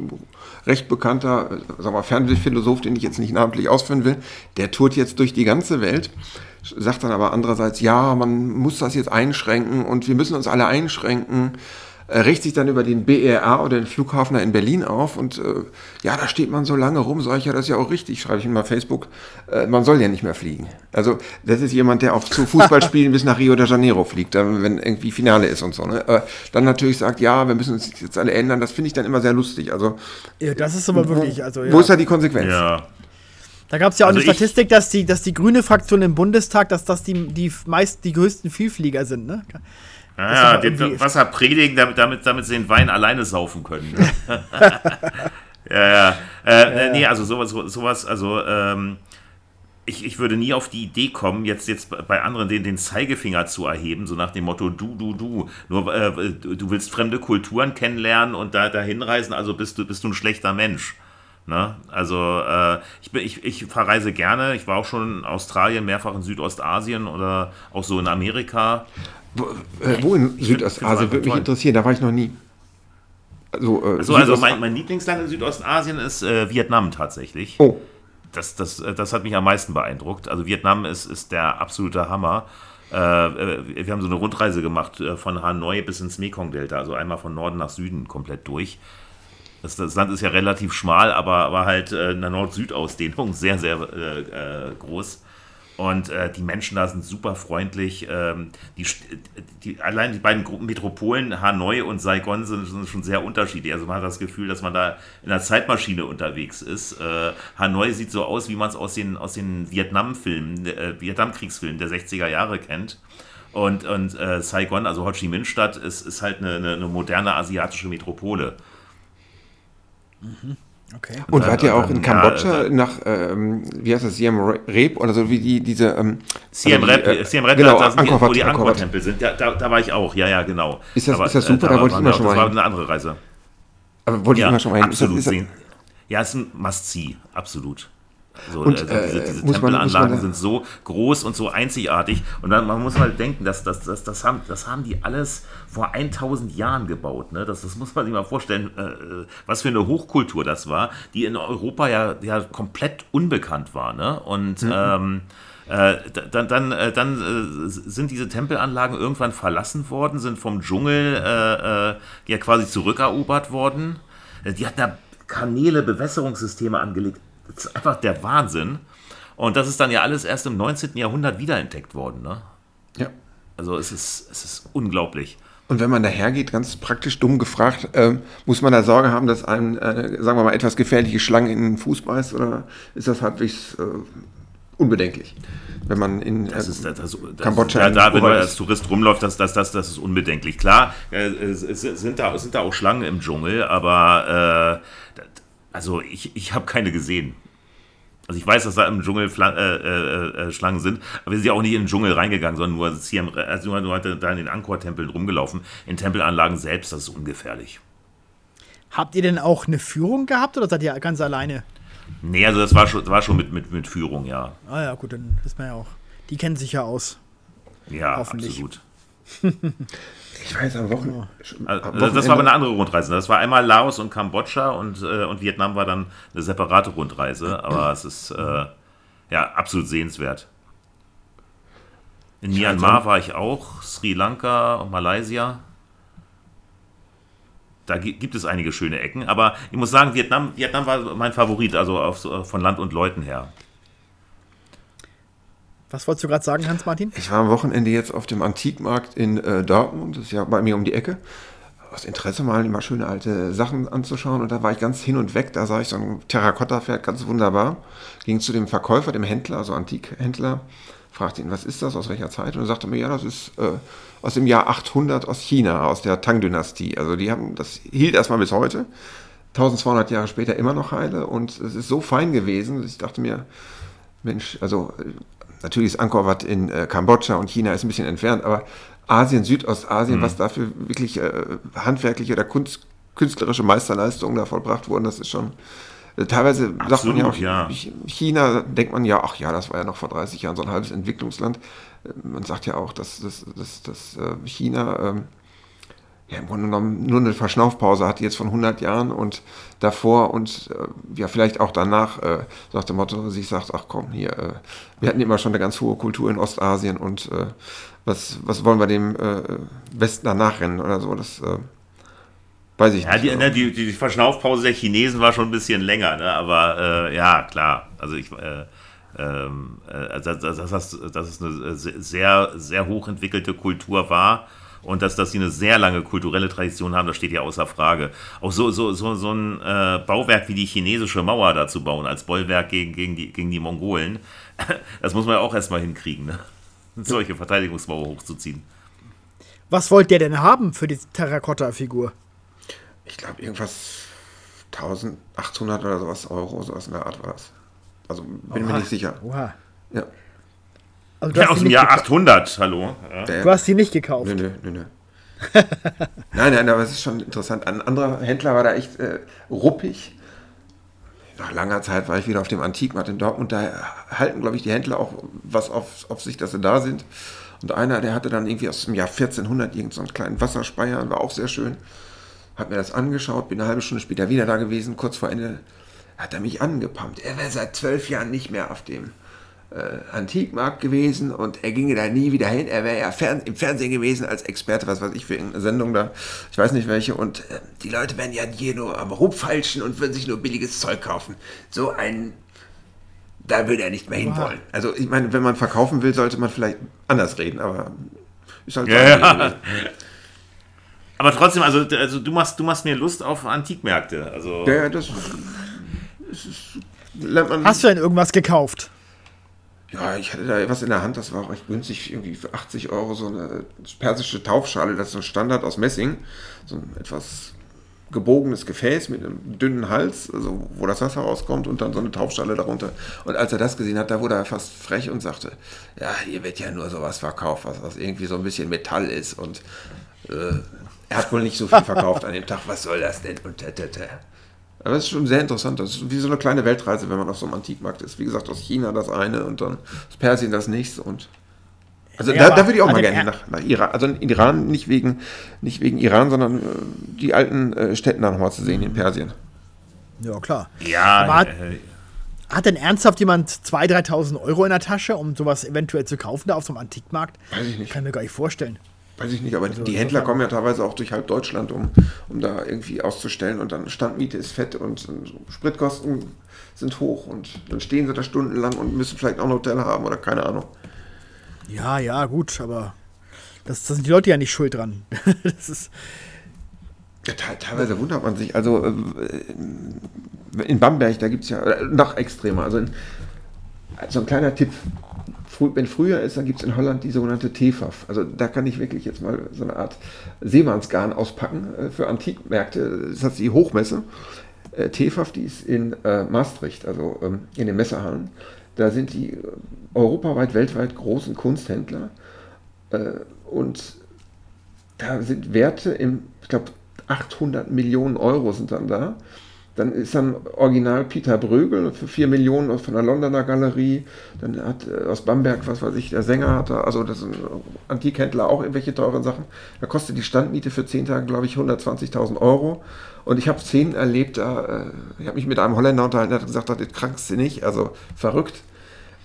recht bekannter, sagen wir, Fernsehphilosoph, den ich jetzt nicht namentlich ausführen will, der tourt jetzt durch die ganze Welt, sagt dann aber andererseits, ja, man muss das jetzt einschränken und wir müssen uns alle einschränken regt sich dann über den BER oder den Flughafen in Berlin auf und äh, ja, da steht man so lange rum, sage ich ja, das ist ja auch richtig, schreibe ich ihm mal Facebook, äh, man soll ja nicht mehr fliegen. Also das ist jemand, der auch zu Fußballspielen bis nach Rio de Janeiro fliegt, wenn irgendwie Finale ist und so. Ne? Äh, dann natürlich sagt, ja, wir müssen uns jetzt alle ändern, das finde ich dann immer sehr lustig. Also, ja, das ist aber wirklich, also ja. Wo ist da die Konsequenz? Ja. Da gab es ja auch also eine Statistik, dass die, dass die grüne Fraktion im Bundestag, dass das die, die meist die größten Vielflieger sind, ne? Ja, ja Wasser predigen, damit, damit, damit sie den Wein alleine saufen können. ja, ja. Äh, ja. Nee, also sowas, sowas also ähm, ich, ich würde nie auf die Idee kommen, jetzt, jetzt bei anderen den, den Zeigefinger zu erheben, so nach dem Motto, du, du, du. Nur äh, du willst fremde Kulturen kennenlernen und da, da hinreisen, also bist du, bist du ein schlechter Mensch. Ne? Also äh, ich, bin, ich, ich verreise gerne. Ich war auch schon in Australien, mehrfach in Südostasien oder auch so in Amerika. Wo, äh, wo in Südostasien würde mich interessieren, da war ich noch nie. Also, äh, also, also mein, mein, Lieblingsland in Südostasien ist äh, Vietnam tatsächlich. Oh. Das, das, äh, das hat mich am meisten beeindruckt. Also Vietnam ist, ist der absolute Hammer. Äh, wir haben so eine Rundreise gemacht von Hanoi bis ins Mekong-Delta, also einmal von Norden nach Süden komplett durch. Das, das, Land ist ja relativ schmal, aber, aber halt in der Nord-Süd-Ausdehnung sehr, sehr äh, groß. Und äh, die Menschen da sind super freundlich. Ähm, die, die, allein die beiden Gruppen Metropolen, Hanoi und Saigon, sind, sind, schon sehr unterschiedlich. Also man hat das Gefühl, dass man da in einer Zeitmaschine unterwegs ist. Äh, Hanoi sieht so aus, wie man es aus den, aus den Vietnam-Filmen, äh, Vietnamkriegsfilmen der 60er Jahre kennt. Und, und äh, Saigon, also Ho Chi Minh-Stadt, ist, ist halt eine, eine, eine moderne asiatische Metropole. Mhm. Okay. Und, und wart ihr auch in Kambodscha ja, nach, ähm, wie heißt das, Siem Reap oder so wie die, diese. Ähm, Siem Reap, äh, Siem Reap genau, da, sind wo die Angkor-Tempel sind. Da, da, da, war ich auch, ja, ja, genau. Ist das, Aber, ist das super? Äh, da, da wollte ich immer schon mal Das war eine andere Reise. Aber wollte ich immer schon mal hin. Absolut ist das, ist das, Ja, es ist ein Must-See, absolut. So, und, also diese, diese äh, Tempelanlagen man, sind so groß und so einzigartig. Und dann man muss halt denken, dass, dass, dass, das, haben, das haben die alles vor 1000 Jahren gebaut. Ne? Das, das muss man sich mal vorstellen, äh, äh, was für eine Hochkultur das war, die in Europa ja, ja komplett unbekannt war. Ne? Und mhm. ähm, äh, dann, dann, äh, dann äh, sind diese Tempelanlagen irgendwann verlassen worden, sind vom Dschungel äh, ja quasi zurückerobert worden. Die hatten da Kanäle, Bewässerungssysteme angelegt das ist einfach der Wahnsinn. Und das ist dann ja alles erst im 19. Jahrhundert wiederentdeckt worden. Ne? Ja. Also es ist, es ist unglaublich. Und wenn man dahergeht, ganz praktisch dumm gefragt, äh, muss man da Sorge haben, dass einem, äh, sagen wir mal, etwas gefährliche Schlange in den Fuß beißt oder ist das halbwegs äh, unbedenklich? Wenn man in das ist, das, das, Kambodscha. Ja, da, wenn man als Tourist rumläuft, das, das, das, das ist unbedenklich. Klar, äh, es, sind, da, sind da auch Schlangen im Dschungel, aber äh, also ich, ich habe keine gesehen. Also ich weiß, dass da im Dschungel Fla äh, äh, äh, Schlangen sind, aber wir sind ja auch nicht in den Dschungel reingegangen, sondern nur, hier, also nur, nur da in den Angkor-Tempeln rumgelaufen. In Tempelanlagen selbst, das ist ungefährlich. Habt ihr denn auch eine Führung gehabt oder seid ihr ganz alleine? Nee, also das war schon, war schon mit, mit, mit Führung, ja. Ah ja, gut, dann ist man ja auch. Die kennen sich ja aus. Ja, absolut. Ich weiß, am Wochenende. Also, das war aber eine andere Rundreise. Das war einmal Laos und Kambodscha und, äh, und Vietnam war dann eine separate Rundreise. Aber es ist äh, ja absolut sehenswert. In Myanmar war ich auch, Sri Lanka und Malaysia. Da gibt es einige schöne Ecken, aber ich muss sagen, Vietnam, Vietnam war mein Favorit, also auf, von Land und Leuten her. Was wolltest du gerade sagen, Hans-Martin? Ich war am Wochenende jetzt auf dem Antikmarkt in äh, Dortmund, das ist ja bei mir um die Ecke. Aus Interesse mal immer schöne alte Sachen anzuschauen und da war ich ganz hin und weg. Da sah ich so ein Terrakotta-Pferd ganz wunderbar. Ging zu dem Verkäufer, dem Händler, also Antikhändler, fragte ihn, was ist das, aus welcher Zeit? Und er sagte mir, ja, das ist äh, aus dem Jahr 800 aus China, aus der Tang-Dynastie. Also die haben, das hielt erstmal bis heute. 1200 Jahre später immer noch heile und es ist so fein gewesen, dass ich dachte mir, Mensch, also natürlich ist Angkor Wat in äh, Kambodscha und China ist ein bisschen entfernt, aber Asien, Südostasien, mhm. was dafür wirklich äh, handwerkliche oder kunst, künstlerische Meisterleistungen da vollbracht wurden, das ist schon äh, teilweise Absolut, sagt man ja auch, ja. China denkt man ja, ach ja, das war ja noch vor 30 Jahren so ein halbes Entwicklungsland. Äh, man sagt ja auch, dass, dass, dass, dass äh, China ähm, ja, im Grunde genommen nur eine Verschnaufpause hatte jetzt von 100 Jahren und davor und äh, ja vielleicht auch danach, äh, sagt der Motto, sich sagt, ach komm, hier, äh, wir hatten immer schon eine ganz hohe Kultur in Ostasien und äh, was, was wollen wir dem äh, Westen danach rennen oder so, das äh, weiß ich ja, nicht. Die, ne, die, die, Verschnaufpause der Chinesen war schon ein bisschen länger, ne? aber ja, klar, also ich... Ähm, dass, dass, dass, dass es eine sehr, sehr hochentwickelte Kultur war, und dass, dass sie eine sehr lange kulturelle Tradition haben, das steht ja außer Frage. Auch so, so, so, so ein äh, Bauwerk wie die chinesische Mauer da zu bauen, als Bollwerk gegen, gegen, die, gegen die Mongolen, das muss man ja auch erstmal hinkriegen, ne? solche Verteidigungsmauer hochzuziehen. Was wollt ihr denn haben für die Terrakotta-Figur? Ich glaube, irgendwas 1800 oder sowas Euro, sowas in der Art war das. Also bin Oha. mir nicht sicher. Oha. Ja. Also ja, aus dem Jahr 800, hallo. Ja. Du hast die nicht gekauft. Nö, nö, nö, nö. nein, nein, aber es ist schon interessant. Ein anderer Händler war da echt äh, ruppig. Nach langer Zeit war ich wieder auf dem Antikmarkt in Dortmund. Da halten, glaube ich, die Händler auch was auf, auf sich, dass sie da sind. Und einer, der hatte dann irgendwie aus dem Jahr 1400 irgendeinen so kleinen Wasserspeier, war auch sehr schön. Hat mir das angeschaut, bin eine halbe Stunde später wieder da gewesen. Kurz vor Ende hat er mich angepumpt. Er wäre seit zwölf Jahren nicht mehr auf dem äh, Antikmarkt gewesen und er ginge da nie wieder hin. Er wäre ja fern, im Fernsehen gewesen als Experte, was weiß ich, für eine Sendung da, ich weiß nicht welche. Und äh, die Leute werden ja hier nur am Rumfalschen und würden sich nur billiges Zeug kaufen. So ein, da würde er nicht mehr hinwollen. Also ich meine, wenn man verkaufen will, sollte man vielleicht anders reden, aber ist halt ja, ja. Aber trotzdem, also, also du machst, du machst mir Lust auf Antikmärkte. Also. Ja, das, das ist, Hast du denn irgendwas gekauft? Ja, ich hatte da was in der Hand, das war auch recht günstig, irgendwie für 80 Euro so eine persische Taufschale, das ist so ein Standard aus Messing, so ein etwas gebogenes Gefäß mit einem dünnen Hals, also wo das Wasser rauskommt und dann so eine Taufschale darunter. Und als er das gesehen hat, da wurde er fast frech und sagte, ja, hier wird ja nur sowas verkauft, was, was irgendwie so ein bisschen Metall ist und äh, er hat wohl nicht so viel verkauft an dem Tag, was soll das denn? Und tete. Aber es ist schon sehr interessant. Das ist wie so eine kleine Weltreise, wenn man auf so einem Antikmarkt ist. Wie gesagt, aus China das eine und dann aus Persien das nächste und also ja, da, da würde ich auch mal gerne nach, nach, Iran. Also in Iran nicht wegen, nicht wegen Iran, sondern äh, die alten äh, Städte da nochmal zu sehen in Persien. Ja, klar. Ja, hat, äh, hat denn ernsthaft jemand 2.000, 3.000 Euro in der Tasche, um sowas eventuell zu kaufen da auf so einem Antikmarkt? Weiß ich nicht. Kann mir gar nicht vorstellen. Weiß ich nicht, aber also, die Händler kommen ja teilweise auch durch halb Deutschland, um, um da irgendwie auszustellen und dann Standmiete ist fett und, und Spritkosten sind hoch und dann stehen sie da stundenlang und müssen vielleicht auch ein Hotel haben oder keine Ahnung. Ja, ja, gut, aber das, das sind die Leute ja nicht schuld dran. das ist. Ja, teilweise wundert man sich. Also äh, in Bamberg, da gibt es ja äh, noch extremer. Also in, so ein kleiner Tipp wenn Frühjahr ist, dann gibt es in Holland die sogenannte Tefaf. Also da kann ich wirklich jetzt mal so eine Art Seemannsgarn auspacken äh, für Antikmärkte. Das heißt die Hochmesse. Äh, Tefaf, die ist in äh, Maastricht, also ähm, in den Messehallen. Da sind die europaweit, weltweit großen Kunsthändler. und da sind Werte im, ich glaube, 800 Millionen Euro sind dann da. Dann ist dann original Peter Brögel für 4 Millionen von der Londoner Galerie. Dann hat äh, aus Bamberg, was weiß ich, der Sänger hatte, also das sind Antikhändler auch irgendwelche teuren Sachen. Da kostet die Standmiete für 10 Tage, glaube ich, 120.000 Euro. Und ich habe Szenen erlebt, da, äh, ich habe mich mit einem Holländer unterhalten, der hat gesagt, das ist krankste nicht, also verrückt.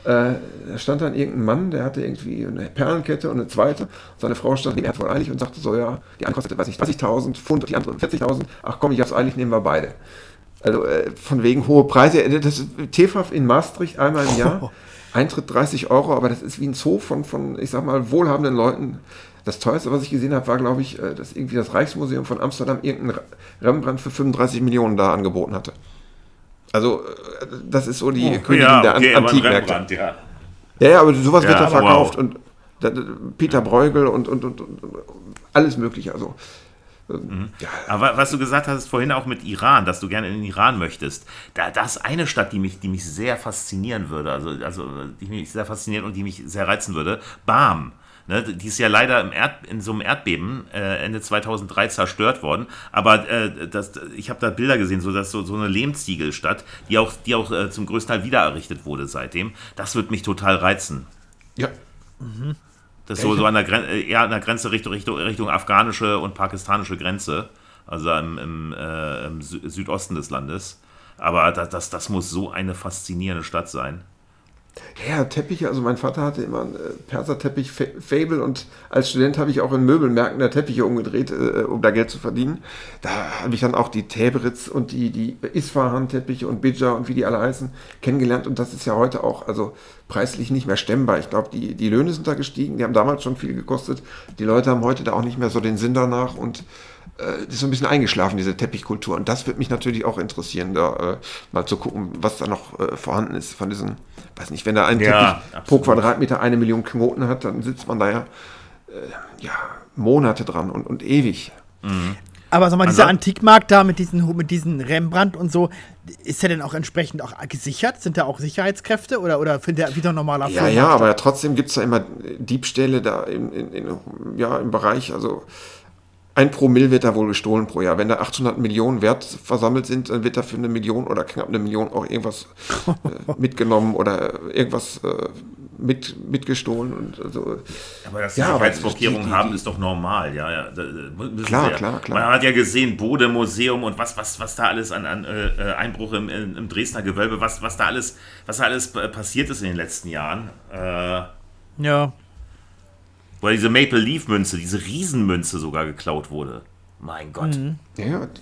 Äh, da stand dann irgendein Mann, der hatte irgendwie eine Perlenkette und eine zweite. Seine Frau stand neben wohl eilig und sagte so, ja, die eine kostet, weiß ich, 30.000 Pfund, die andere 40.000. Ach komm, ich hab's eilig, nehmen wir beide. Also äh, von wegen hohe Preise. Äh, das ist TFAF in Maastricht einmal im Jahr. Eintritt 30 Euro, aber das ist wie ein Zoo von, von ich sag mal, wohlhabenden Leuten. Das teuerste, was ich gesehen habe, war, glaube ich, äh, dass irgendwie das Reichsmuseum von Amsterdam irgendeinen Rembrandt für 35 Millionen da angeboten hatte. Also, äh, das ist so die oh, Königin ja, der okay, Antikmärkte. Ja. ja, ja, aber sowas ja, wird da verkauft wow. und Peter Bruegel und, und, und, und, alles Mögliche. Also, Mhm. Ja. Aber was du gesagt hast vorhin auch mit Iran, dass du gerne in den Iran möchtest, da, das ist eine Stadt, die mich, die mich sehr faszinieren würde, also, also die mich sehr fasziniert und die mich sehr reizen würde, Bam. Ne, die ist ja leider im Erd, in so einem Erdbeben äh, Ende 2003 zerstört worden. Aber äh, das, ich habe da Bilder gesehen, so dass so, so eine Lehmziegelstadt, die auch, die auch äh, zum größten Teil wiedererrichtet wurde seitdem. Das wird mich total reizen. Ja. Mhm. Das ist so, so an der, Gren äh, eher an der Grenze Richtung, Richtung, Richtung afghanische und pakistanische Grenze. Also im, im, äh, im Südosten des Landes. Aber das, das, das muss so eine faszinierende Stadt sein. Ja, Teppiche, also mein Vater hatte immer einen äh, Perserteppich-Fable und als Student habe ich auch in Möbelmärkten der Teppiche umgedreht, äh, um da Geld zu verdienen. Da habe ich dann auch die Täberitz und die, die Isfahan-Teppiche und Bidja und wie die alle heißen kennengelernt und das ist ja heute auch also preislich nicht mehr stemmbar. Ich glaube, die, die Löhne sind da gestiegen, die haben damals schon viel gekostet. Die Leute haben heute da auch nicht mehr so den Sinn danach und äh, ist so ein bisschen eingeschlafen, diese Teppichkultur. Und das wird mich natürlich auch interessieren, da äh, mal zu gucken, was da noch äh, vorhanden ist von diesen, weiß nicht, wenn da ein ja, Teppich absolut. pro Quadratmeter eine Million Knoten hat, dann sitzt man da ja, äh, ja Monate dran und, und ewig. Mhm. Aber sag mal, dieser Antikmarkt da mit diesen, mit diesen Rembrandt und so, ist der denn auch entsprechend auch gesichert? Sind da auch Sicherheitskräfte oder, oder findet der wieder normaler Ja, ja, aber trotzdem gibt es da immer Diebstähle da in, in, in, ja, im Bereich, also ein Promille wird da wohl gestohlen pro Jahr. Wenn da 800 Millionen Wert versammelt sind, dann wird da für eine Million oder knapp eine Million auch irgendwas äh, mitgenommen oder irgendwas äh, mit, mitgestohlen. Und also, aber dass sie ja, Sicherheitsvorkehrungen haben, ist doch normal. Ja, ja. Klar, ja, klar, klar. Man hat ja gesehen, Bode-Museum und was, was, was da alles an, an äh, Einbruch im, im Dresdner Gewölbe, was, was, da alles, was da alles passiert ist in den letzten Jahren. Äh, ja. Weil diese Maple Leaf Münze, diese Riesenmünze sogar geklaut wurde. Mein Gott. Mhm. Ja, die,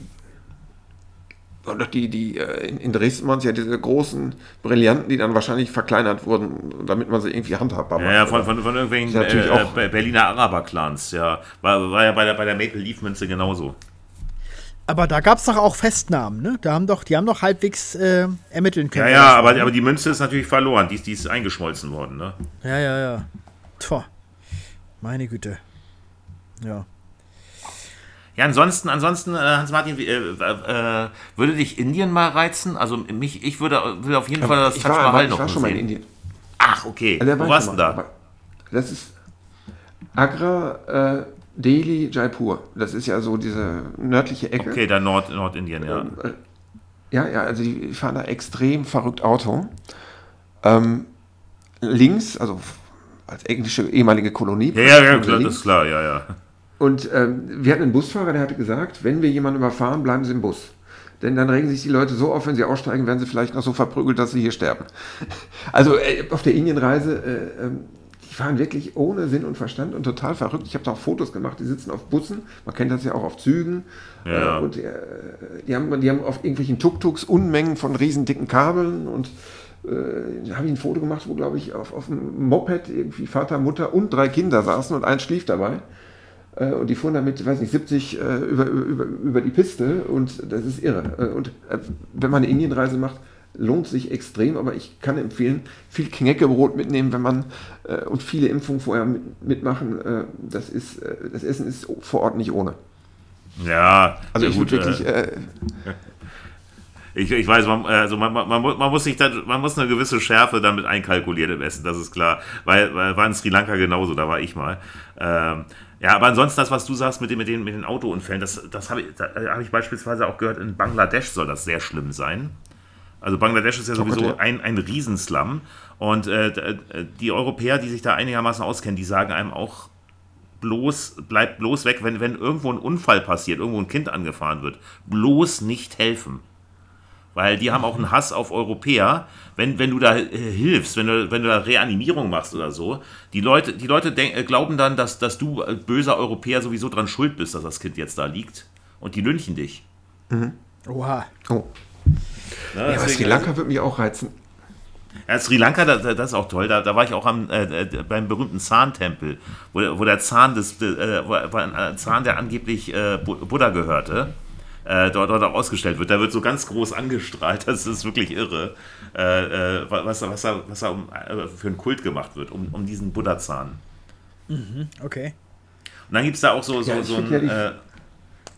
und die, die, äh, in Dresden waren es ja diese großen Brillanten, die dann wahrscheinlich verkleinert wurden, damit man sie irgendwie handhabbar macht. Ja, ja von, von, von irgendwelchen äh, auch Berliner Araber-Clans, ja. War, war ja bei der, bei der Maple Leaf-Münze genauso. Aber da gab es doch auch Festnahmen, ne? Da haben doch, die haben doch halbwegs äh, ermitteln können. Ja, ja, aber, aber die Münze ist natürlich verloren, die, die ist eingeschmolzen worden, ne? Ja, ja, ja. Tja. Meine Güte. Ja. Ja, ansonsten, ansonsten, äh, Hans-Martin, äh, äh, würde dich Indien mal reizen? Also mich, ich würde, würde auf jeden Fall das Taj Mahal noch Ich war schon mal in Indien. Ach, okay. Also, Wo warst du da? Das ist Agra, äh, Delhi, Jaipur. Das ist ja so diese nördliche Ecke. Okay, da Nord, Nordindien, ja. Ähm, äh, ja, ja, also die fahren da extrem verrückt Auto. Ähm, links, also als englische ehemalige Kolonie. Ja, ja, ja klar, das ist klar, ja, ja. Und ähm, wir hatten einen Busfahrer, der hatte gesagt, wenn wir jemanden überfahren, bleiben Sie im Bus. Denn dann regen sich die Leute so auf, wenn sie aussteigen, werden sie vielleicht noch so verprügelt, dass sie hier sterben. Also äh, auf der Indienreise, äh, ähm, die fahren wirklich ohne Sinn und Verstand und total verrückt. Ich habe da auch Fotos gemacht, die sitzen auf Bussen, man kennt das ja auch auf Zügen. Ja. Äh, und äh, die, haben, die haben auf irgendwelchen Tuk-Tuks Unmengen von riesen dicken Kabeln und äh, habe ich ein Foto gemacht, wo, glaube ich, auf, auf dem Moped irgendwie Vater, Mutter und drei Kinder saßen und eins schlief dabei. Äh, und die fuhren damit, weiß nicht, 70 äh, über, über, über die Piste und das ist irre. Äh, und äh, wenn man eine Indienreise macht, lohnt sich extrem, aber ich kann empfehlen, viel Knäckebrot mitnehmen, wenn man äh, und viele Impfungen vorher mit, mitmachen. das ist, das Essen ist vor Ort nicht ohne. Ja, also ich würde wirklich ich, ich weiß, man, also man, man, man, muss sich da, man muss eine gewisse Schärfe damit einkalkulieren im Essen, das ist klar. Weil, weil war in Sri Lanka genauso, da war ich mal. Ähm, ja, aber ansonsten das, was du sagst mit den, mit den, mit den Autounfällen, das, das habe ich, hab ich beispielsweise auch gehört, in Bangladesch soll das sehr schlimm sein. Also Bangladesch ist ja oh sowieso ein, ein Riesenslum. Und äh, die Europäer, die sich da einigermaßen auskennen, die sagen einem auch, bloß, bleibt bloß weg, wenn, wenn irgendwo ein Unfall passiert, irgendwo ein Kind angefahren wird. Bloß nicht helfen. Weil die haben auch einen Hass auf Europäer. Wenn, wenn du da äh, hilfst, wenn du, wenn du da Reanimierung machst oder so, die Leute, die Leute denk, äh, glauben dann, dass, dass du äh, böser Europäer sowieso dran schuld bist, dass das Kind jetzt da liegt. Und die lynchen dich. Mhm. Oha. Oh. Ja, ja, Sri Lanka würde mich auch reizen. Ja, Sri Lanka, das, das ist auch toll. Da, da war ich auch am, äh, beim berühmten Zahntempel, wo, wo der Zahn des, äh, wo, ein Zahn, der angeblich äh, Buddha gehörte, äh, dort, dort auch ausgestellt wird. Da wird so ganz groß angestrahlt. Das ist wirklich irre, äh, äh, was, was, da, was da um, für einen Kult gemacht wird, um, um diesen Buddha-Zahn. Mhm, okay. Und dann gibt es da auch so, so, ja, so ein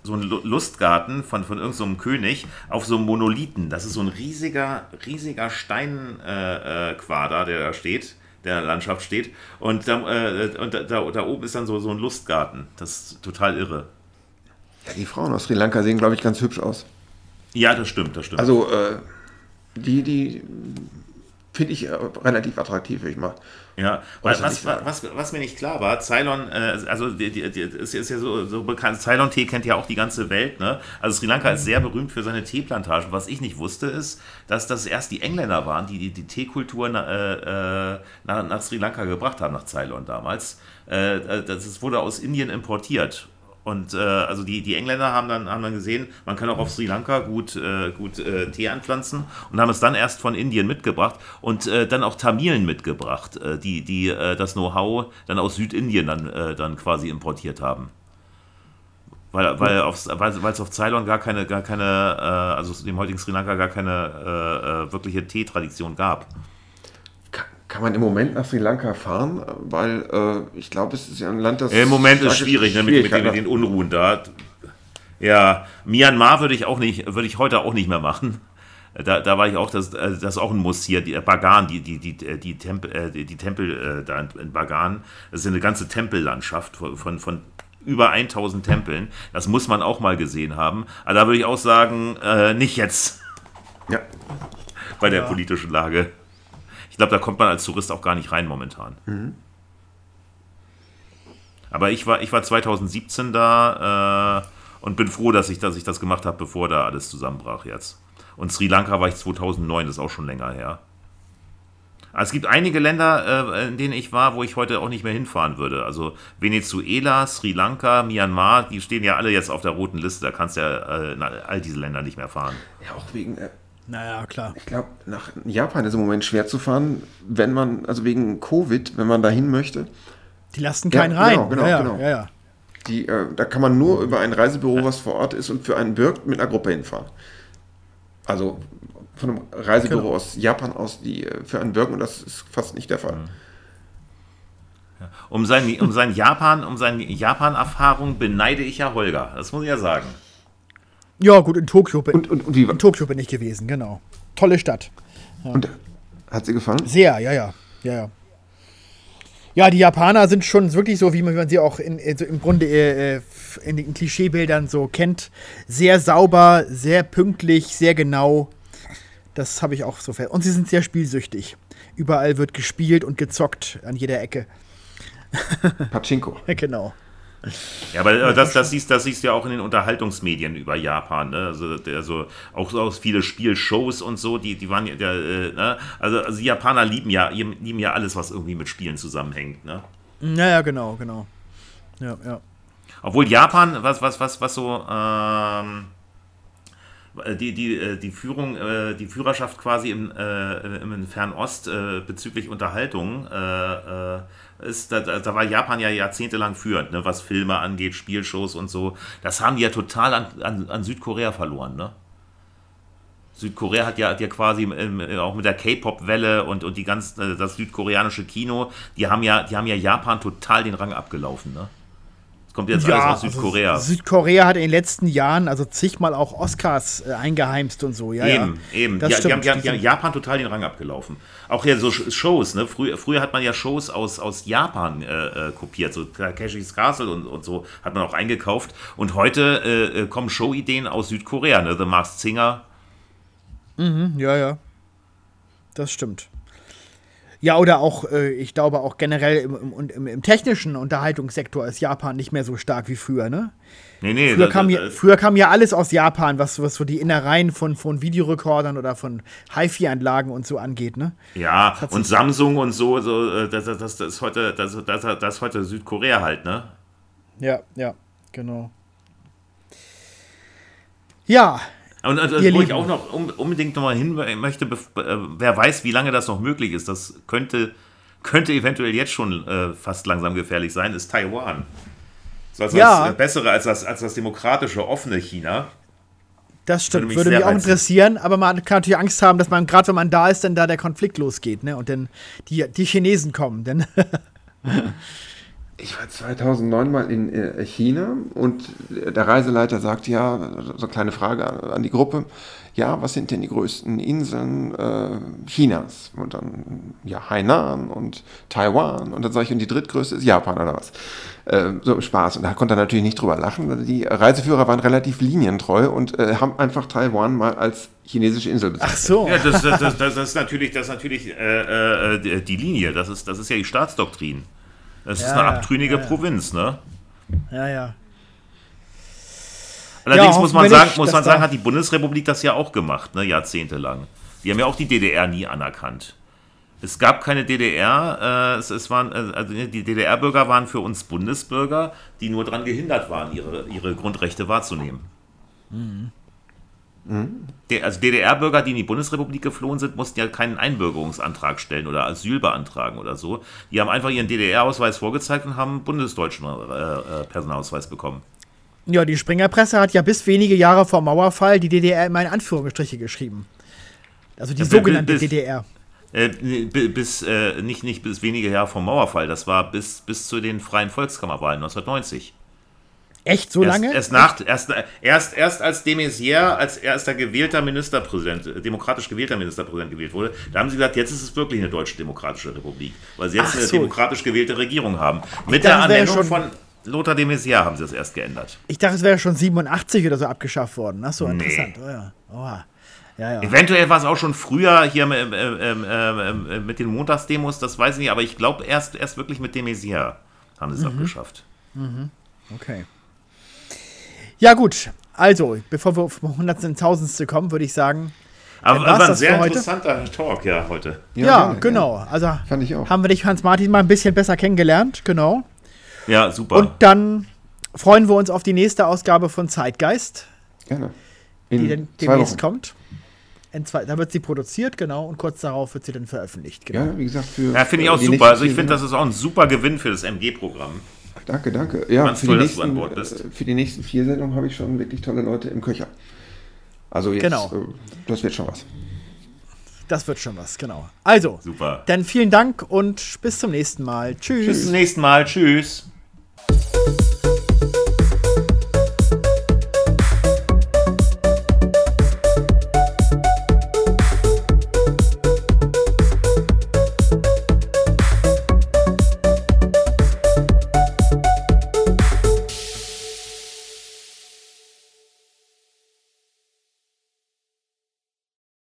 so ein Lustgarten von, von irgendeinem so König auf so einem Monolithen. Das ist so ein riesiger, riesiger Steinquader, äh, der da steht, der in der Landschaft steht. Und, da, äh, und da, da, oben ist dann so, so ein Lustgarten. Das ist total irre. Ja, die Frauen aus Sri Lanka sehen, glaube ich, ganz hübsch aus. Ja, das stimmt, das stimmt. Also, äh, die, die finde ich äh, relativ attraktiv, ich mal. Ja, was, was, was, was, mir nicht klar war, Ceylon, äh, also die, die, die, ist, ist, ja so, so bekannt, Ceylon-Tee kennt ja auch die ganze Welt, ne? Also Sri Lanka ist sehr berühmt für seine Teeplantagen. Was ich nicht wusste, ist, dass das erst die Engländer waren, die die, die Teekultur äh, äh, nach, nach, Sri Lanka gebracht haben, nach Ceylon damals. Äh, äh das wurde aus Indien importiert und äh, also die, die Engländer haben dann, haben dann gesehen, man kann auch auf Sri Lanka gut, äh, gut äh, Tee anpflanzen und haben es dann erst von Indien mitgebracht und äh, dann auch Tamilen mitgebracht, äh, die, die äh, das Know-how dann aus Südindien dann, dann quasi importiert haben. Weil, weil, aufs, weil, es auf Ceylon gar keine, gar keine also dem heutigen Sri Lanka gar keine wirkliche Teetradition gab. Kann man im Moment nach Sri Lanka fahren? Weil äh, ich glaube, es ist ja ein Land, das. Im Moment ist schwierig, ne, mit, mit, den, mit, den, Unruhen da. Ja, Myanmar würde ich auch nicht, würde ich heute auch nicht mehr machen. Da, da war ich auch, das, äh, das ist auch ein Muss hier, die Bagan, die, die, die, die Tempel, äh, die, Tempel äh, da in Bagan, das ist eine ganze Tempellandschaft von, von, von über 1000 Tempeln. Das muss man auch mal gesehen haben. Aber da würde ich auch sagen, äh, nicht jetzt. Ja. Bei der ja. politischen Lage. Ich glaube, da kommt man als Tourist auch gar nicht rein momentan. Mhm. Aber ich war, ich war 2017 da äh, und bin froh, dass ich, dass ich das gemacht habe, bevor da alles zusammenbrach jetzt. Und Sri Lanka war ich 2009, das ist auch schon länger her. Es gibt einige Länder, äh, in denen ich war, wo ich heute auch nicht mehr hinfahren würde. Also Venezuela, Sri Lanka, Myanmar, die stehen ja alle jetzt auf der roten Liste. Da kannst du ja äh, all diese Länder nicht mehr fahren. Ja, auch wegen äh, naja, klar. Ich glaube, nach Japan ist im Moment schwer zu fahren, wenn man, also wegen Covid, wenn man dahin möchte. Die lassen keinen ja, rein. Genau, genau, ja, genau. Ja, ja. Die, äh, da kann man nur über ein Reisebüro, was vor Ort ist und für einen birgt, mit einer Gruppe hinfahren. Also von einem Reisebüro genau. aus Japan aus, die äh, für einen birgen und das ist fast nicht der Fall. Mhm. Um sein, um sein Japan, um seine Japan-Erfahrung beneide ich ja Holger. Das muss ich ja sagen. Ja, gut, in Tokio bin, und, und, und in Tokio bin ich gewesen, genau. Tolle Stadt. Ja. Und hat sie gefallen? Sehr, ja, ja. Ja, ja. Ja, die Japaner sind schon wirklich so, wie man sie auch in, also im Grunde äh, in den Klischeebildern so kennt. Sehr sauber, sehr pünktlich, sehr genau. Das habe ich auch so fest. Und sie sind sehr spielsüchtig. Überall wird gespielt und gezockt an jeder Ecke. Pachinko. genau. Ja, aber das, das, siehst, das siehst du ja auch in den Unterhaltungsmedien über Japan. Ne? Also, also auch, auch viele Spielshows und so, die, die waren ja, äh, ne? also, also die Japaner lieben ja, lieben ja alles, was irgendwie mit Spielen zusammenhängt. Ne? Ja, ja, genau, genau. Ja, ja. Obwohl Japan, was, was, was, was so, ähm, die, die, äh, die Führung, äh, die Führerschaft quasi im, äh, im Fernost bezüglich Unterhaltung ist, da, da, war Japan ja jahrzehntelang führend, ne, was Filme angeht, Spielshows und so. Das haben die ja total an, an, an Südkorea verloren, ne? Südkorea hat ja, hat ja quasi im, auch mit der K-Pop-Welle und, und die ganz, das südkoreanische Kino, die haben ja, die haben ja Japan total den Rang abgelaufen, ne? Kommt jetzt ja, alles aus Südkorea. Also Südkorea hat in den letzten Jahren also zigmal auch Oscars äh, eingeheimst und so. Ja, eben, ja. eben. Das ja, stimmt, die, haben, die haben Japan total den Rang abgelaufen. Auch hier so Shows, ne? Früher, früher hat man ja Shows aus, aus Japan äh, äh kopiert, so Takeshis Castle und, und so hat man auch eingekauft. Und heute äh, äh kommen Showideen aus Südkorea, ne? The Masked Singer. Mhm, ja, ja. Das stimmt. Ja, oder auch, äh, ich glaube auch generell im, im, im, im, technischen Unterhaltungssektor ist Japan nicht mehr so stark wie früher, ne? Nee, nee. Früher, das, kam, das, ja, früher kam ja alles aus Japan, was, was so die Innereien von, von Videorekordern oder von HiFi-Anlagen und so angeht, ne? Ja, und Samsung und so, so äh, das, das, das, ist heute, das, das, das ist heute Südkorea halt, ne? Ja, ja, genau. Ja, und also, wo ich auch noch unbedingt nochmal hin möchte, äh, wer weiß, wie lange das noch möglich ist, das könnte, könnte eventuell jetzt schon äh, fast langsam gefährlich sein, ist Taiwan. So als ja. das Bessere als das, als das demokratische, offene China. Das stimmt, würde mich, würde mich auch interessieren, aber man kann natürlich Angst haben, dass man, gerade wenn man da ist, dann da der Konflikt losgeht, ne? Und dann die, die Chinesen kommen, denn. Ich war 2009 mal in äh, China und der Reiseleiter sagt ja, so eine kleine Frage an die Gruppe, ja, was sind denn die größten Inseln äh, Chinas? Und dann, ja, Hainan und Taiwan und dann sage ich, und die drittgrößte ist Japan oder was? Äh, so Spaß. Und da konnte er natürlich nicht drüber lachen. Die Reiseführer waren relativ linientreu und äh, haben einfach Taiwan mal als chinesische Insel bezeichnet. Ach so. Ja, das, das, das, das ist natürlich, das ist natürlich äh, äh, die Linie, das ist, das ist ja die Staatsdoktrin. Es ja, ist eine abtrünnige ja. Provinz, ne? Ja, ja. Allerdings muss man sagen, muss man sagen, hat die Bundesrepublik das ja auch gemacht, ne, jahrzehntelang. Die haben ja auch die DDR nie anerkannt. Es gab keine DDR, äh, es, es, waren, äh, also die DDR-Bürger waren für uns Bundesbürger, die nur daran gehindert waren, ihre, ihre Grundrechte wahrzunehmen. Mhm. Also DDR-Bürger, die in die Bundesrepublik geflohen sind, mussten ja keinen Einbürgerungsantrag stellen oder Asyl beantragen oder so. Die haben einfach ihren DDR-Ausweis vorgezeigt und haben einen bundesdeutschen äh, äh, Personalausweis bekommen. Ja, die Springerpresse hat ja bis wenige Jahre vor Mauerfall die DDR immer in Anführungsstriche geschrieben. Also die ja, sogenannte bis, DDR. Äh, bis, äh, nicht, nicht bis wenige Jahre vor Mauerfall, das war bis, bis zu den Freien Volkskammerwahlen 1990. Echt so erst, lange? Erst, nach, erst, erst, erst als de Maizière als erster gewählter Ministerpräsident, äh, demokratisch gewählter Ministerpräsident gewählt wurde, da haben sie gesagt, jetzt ist es wirklich eine deutsche demokratische Republik, weil sie jetzt Ach eine so. demokratisch gewählte Regierung haben. Mit der Ernennung von Lothar de Maizière haben sie das erst geändert. Ich dachte, es wäre schon 87 oder so abgeschafft worden. Ach so, nee. interessant. Oh ja. Oha. Ja, ja. Eventuell war es auch schon früher hier äh, äh, äh, mit den Montagsdemos, das weiß ich nicht, aber ich glaube erst, erst wirklich mit de Maizière haben sie es mhm. abgeschafft. Mhm. Okay. Ja, gut. Also, bevor wir auf Hundertsten, Tausendste kommen, würde ich sagen. Aber, aber ein sehr interessanter Talk, ja, heute. Ja, ja genau. Also Fand ich auch. haben wir dich, Hans-Martin, mal ein bisschen besser kennengelernt. Genau. Ja, super. Und dann freuen wir uns auf die nächste Ausgabe von Zeitgeist. Gerne. In die dann demnächst kommt. Zwei, da wird sie produziert, genau, und kurz darauf wird sie dann veröffentlicht. Genau. Ja, wie gesagt, für. Ja, finde ich auch super. Also, ich finde, das ist auch ein super Gewinn für das MG-Programm. Danke, danke. Ja, für, toll, die nächsten, äh, für die nächsten vier Sendungen habe ich schon wirklich tolle Leute im Köcher. Also jetzt, genau. Äh, das wird schon was. Das wird schon was, genau. Also, super. Dann vielen Dank und bis zum nächsten Mal. Tschüss. Bis zum nächsten Mal. Tschüss.